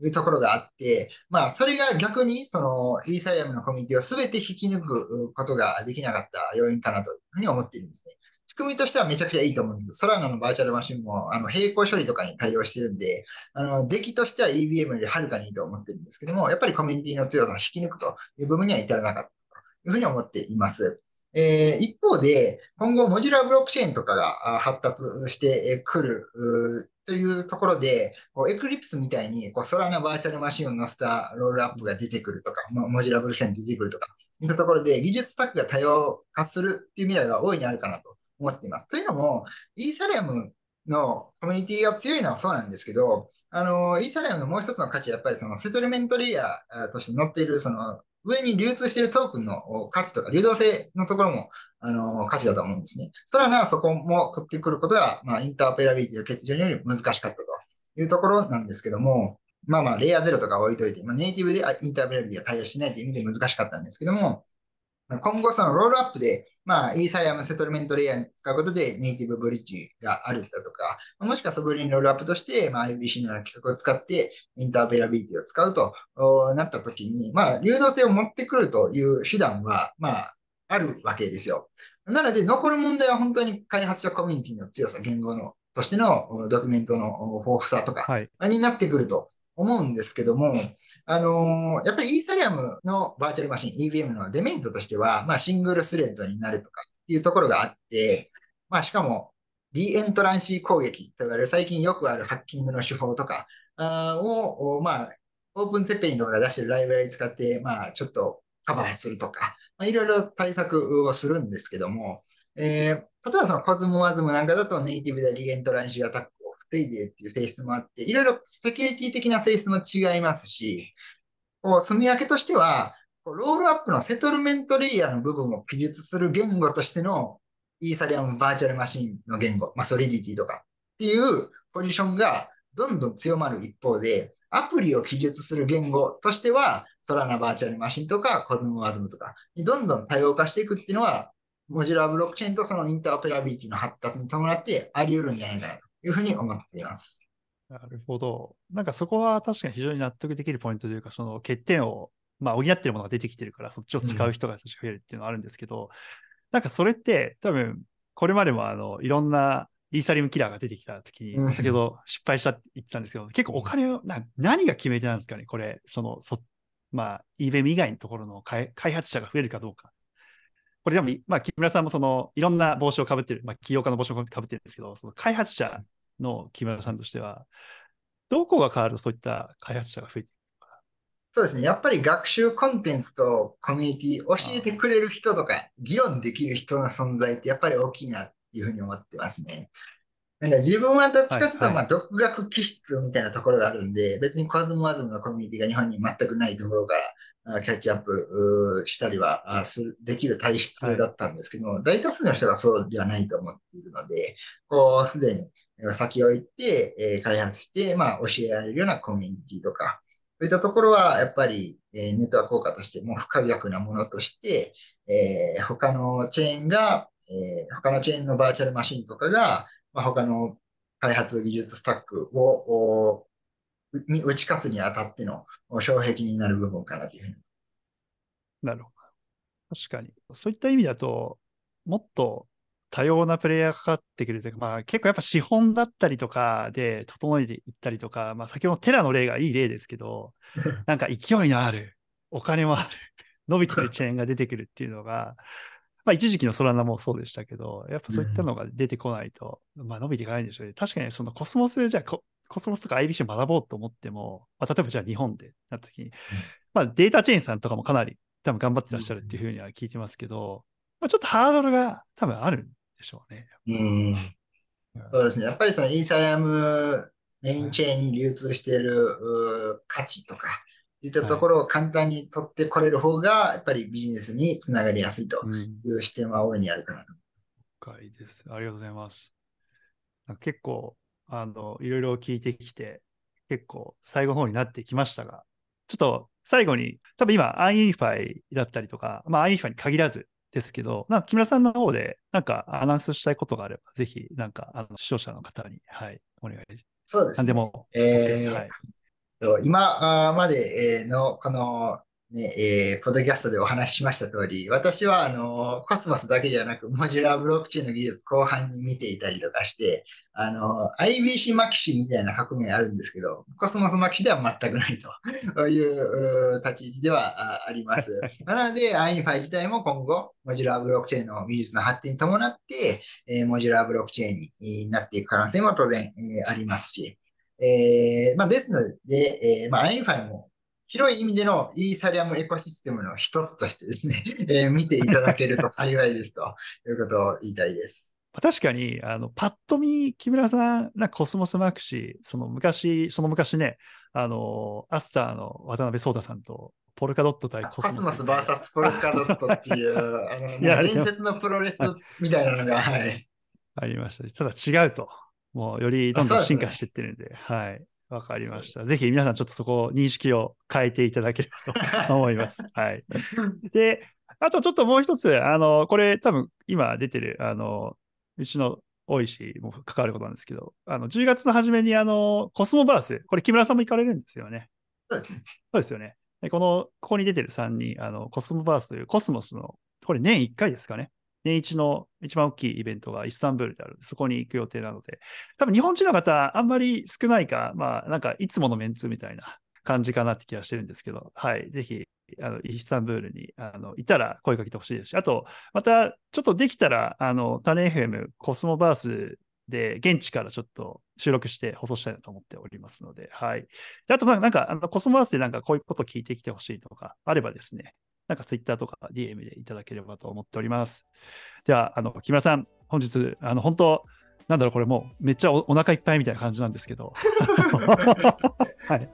いうところがあって、まあ、それが逆に、その、イーサリアムのコミュニティを全て引き抜くことができなかった要因かなというふうに思っているんですね。し組みとしてはめちゃくちゃいいと思うんです。ソラナのバーチャルマシンも、あの、並行処理とかに対応してるんで、あの、出来としては EVM よりはるかにいいと思ってるんですけども、やっぱりコミュニティの強さを引き抜くという部分には至らなかったというふうに思っています。えー、一方で、今後、モジュラーブロックチェーンとかが発達してくるというところで、エクリプスみたいにこうソラナバーチャルマシンを載せたロールアップが出てくるとか、モジュラーブロックチェーン出てくるとか、いったところで技術スタックが多様化するっていう未来が大いにあるかなと思っています。というのも、イーサリアムのコミュニティが強いのはそうなんですけど、あの、イーサリアムのもう一つの価値はやっぱりそのセトルメントレイヤーとして載っているその上に流通しているトークンの価値とか流動性のところも、あの、価値だと思うんですね。それはな、そこも取ってくることが、まあ、インターペラビリティの欠如により難しかったというところなんですけども、まあまあ、レイヤー0とか置いといて、まあ、ネイティブでインターオペラビリティが対応しないという意味で難しかったんですけども、今後そのロールアップで、まあ、イーサリアムセトルメントレイヤーに使うことでネイティブブリッジがあるだとか、もしくはソブリンロールアップとして、まあ、IBC のような規格を使ってインターオペラビリティを使うとなったときに、まあ、流動性を持ってくるという手段は、まあ、あるわけですよ。なので、残る問題は本当に開発者コミュニティの強さ、言語のとしてのドキュメントの豊富さとかになってくると思うんですけども、あのー、やっぱりイーサリアムのバーチャルマシン、EVM のデメリットとしては、まあ、シングルスレッドになるとかっていうところがあって、まあ、しかも、リエントランシー攻撃と言われる最近よくあるハッキングの手法とかを、まあ、オープンツェッペリンとかが出してるライブラリ使って、まあ、ちょっとカバーするとか、まあ、いろいろ対策をするんですけども、えー、例えばそのコズモワズムなんかだとネイティブでリエントランシーアタック防いでるっていう性質もあって、いろいろセキュリティ的な性質も違いますし、こう、住み分けとしては、ロールアップのセトルメントレイヤーの部分を記述する言語としてのイーサリアムバーチャルマシンの言語、まあ、ソリディティとかっていうポジションがどんどん強まる一方で、アプリを記述する言語としては、ソラナバーチャルマシンとかコズモワズムとかにどんどん多様化していくっていうのは、モジュラーブロックチェーンとそのインターオペラビリティの発達に伴ってあり得るんじゃないかなと。いうふうに思っています。なるほど。なんかそこは確かに非常に納得できるポイントというか、その欠点を、まあ、補ってるものが出てきてるから、そっちを使う人が増えるっていうのはあるんですけど、うん、なんかそれって多分、これまでもあのいろんなイーサリムキラーが出てきたときに、うん、先ほど失敗したって言ってたんですけど、結構お金を、な何が決め手なんですかね、これ、その、そまあ、イーベム以外のところの開発者が増えるかどうか。これでも、まあ、木村さんもその、いろんな帽子をかぶってる、まあ、起業家の帽子をかぶってるんですけど、その開発者の木村さんとしては、どこが変わるそういった開発者が増えていくかそうですね。やっぱり学習コンテンツとコミュニティ、教えてくれる人とか、議論できる人の存在ってやっぱり大きいなっていうふうに思ってますね。なんか自分はどっちかというと、まあ、独学気質みたいなところがあるんで、別にコズモワズムのコミュニティが日本に全くないところからキャッチアップしたりはするできる体質だったんですけども、大多数の人がそうではないと思っているので、こう、すでに先を行って、えー、開発して、まあ、教えられるようなコミュニティとか、そういったところは、やっぱり、えー、ネットワーク効果としても不可逆なものとして、えー、他のチェーンが、えー、他のチェーンのバーチャルマシンとかが、まあ、他の開発技術スタックを、に打ち勝つにあたっての障壁になる部分かなというふうに。なるほど。確かに。そういった意味だと、もっと多様なプレイヤーがかかってくるというか、まあ、結構やっぱ資本だったりとかで整えていったりとか、まあ、先ほどテラの例がいい例ですけど、なんか勢いのある、お金もある、伸びてるチェーンが出てくるっていうのが、まあ一時期のソラナもそうでしたけど、やっぱそういったのが出てこないと、うん、まあ伸びていかないんでしょうね。確かにそのコスモスでじゃあココスモスとか IBC を学ぼうと思っても、まあ、例えばじゃあ日本でなった時に、うん、まあデータチェーンさんとかもかなり多分頑張ってらっしゃるっていうふうには聞いてますけど、まあ、ちょっとハードルが多分あるでしょうね。うん。そうですね。やっぱりそのイーサリアムメインチェーンに流通している価値とか、いったところを簡単に取ってこれる方が、やっぱりビジネスにつながりやすいという視点は大いにあるかなと。深いです。ありがとうございます。結構、あの、いろいろ聞いてきて、結構最後の方になってきましたが、ちょっと最後に、多分今、 UnUniFi だったりとか、まあ、 UnUniFi に限らず、ですけど、なんか木村さんの方で、なんかアナウンスしたいことがあれば、ぜひ、なんか、あの視聴者の方に、はい、お願いします。そうですね。何でも、えー、はい、今までのこのね、えー、ポッドキャストでお話ししました通り、私は、あの、コスモスだけじゃなく、モジュラーブロックチェーンの技術広範に見ていたりとかして、あの、IBC マキシみたいな革命あるんですけど、コスモスマキシでは全くないという立ち位置ではあります。なので、 UnUniFi 自体も今後、モジュラーブロックチェーンの技術の発展に伴って、えー、モジュラーブロックチェーンになっていく可能性も当然、えー、ありますし、えー、まあ、ですので、えー、まあ、 UnUniFi も広い意味でのイーサリアムエコシステムの一つとしてですね、えー、見ていただけると幸いですと いうことを言いたいです。確かに、あの、パッと見、木村さん、なコスモスマキシ、その昔、その昔ね、あの、アスターの渡辺壮太さんと、ポルカドット対コスモス。コスモス VS ポルカドットっていう、あの、伝説のプロレスみたいなのが、はい。ありました、ただ違うと。もうよりどんどん進化していってるんで、でね、はい。わかりました。ぜひ皆さんちょっとそこ認識を変えていただければと 思います。はい。で、あとちょっともう一つ、あの、これ多分今出てる、あの、うちの大石も関わることなんですけど、あの、10月の初めにあの、コスモバース、これ木村さんも行かれるんですよね。そうですね。そうですよね。この、ここに出てる3人、あの、コスモバースというコスモスの、これ年1回ですかね。年一の一番大きいイベントがイスタンブールである。そこに行く予定なので、多分日本人の方、あんまり少ないか、まあ、なんかいつものメンツみたいな感じかなって気がしてるんですけど、はい、ぜひ、あのイスタンブールにあのいたら声かけてほしいですし、あと、またちょっとできたら、あの、タネ FM コスモバースで、現地からちょっと収録して放送したいなと思っておりますので、はい。であと、なんか、あのコスモバースでなんかこういうこと聞いてきてほしいとかあればですね、なんかツイッターとか DM でいただければと思っております。では、あの木村さん、本日、あの本当、なんだろう、これもうめっちゃおお腹いっぱいみたいな感じなんですけど、はい、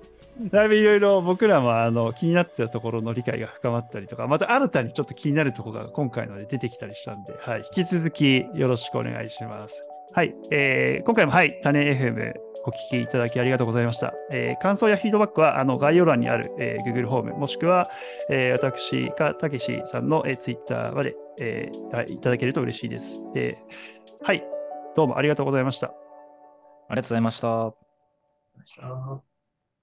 だいぶいろいろ僕らもあの気になってたところの理解が深まったりとか、また新たにちょっと気になるところが今回ので出てきたりしたんで、はい、引き続きよろしくお願いします。はい、えー、今回も、はい、種 FM お聞きいただきありがとうございました。えー、感想やフィードバックはあの概要欄にある、えー、Google ホーム、もしくは、えー、私かたけしさんの、えー、Twitter まで、えー、いただけると嬉しいです、えー。はい、どうもありがとうございました。ありがとうございました。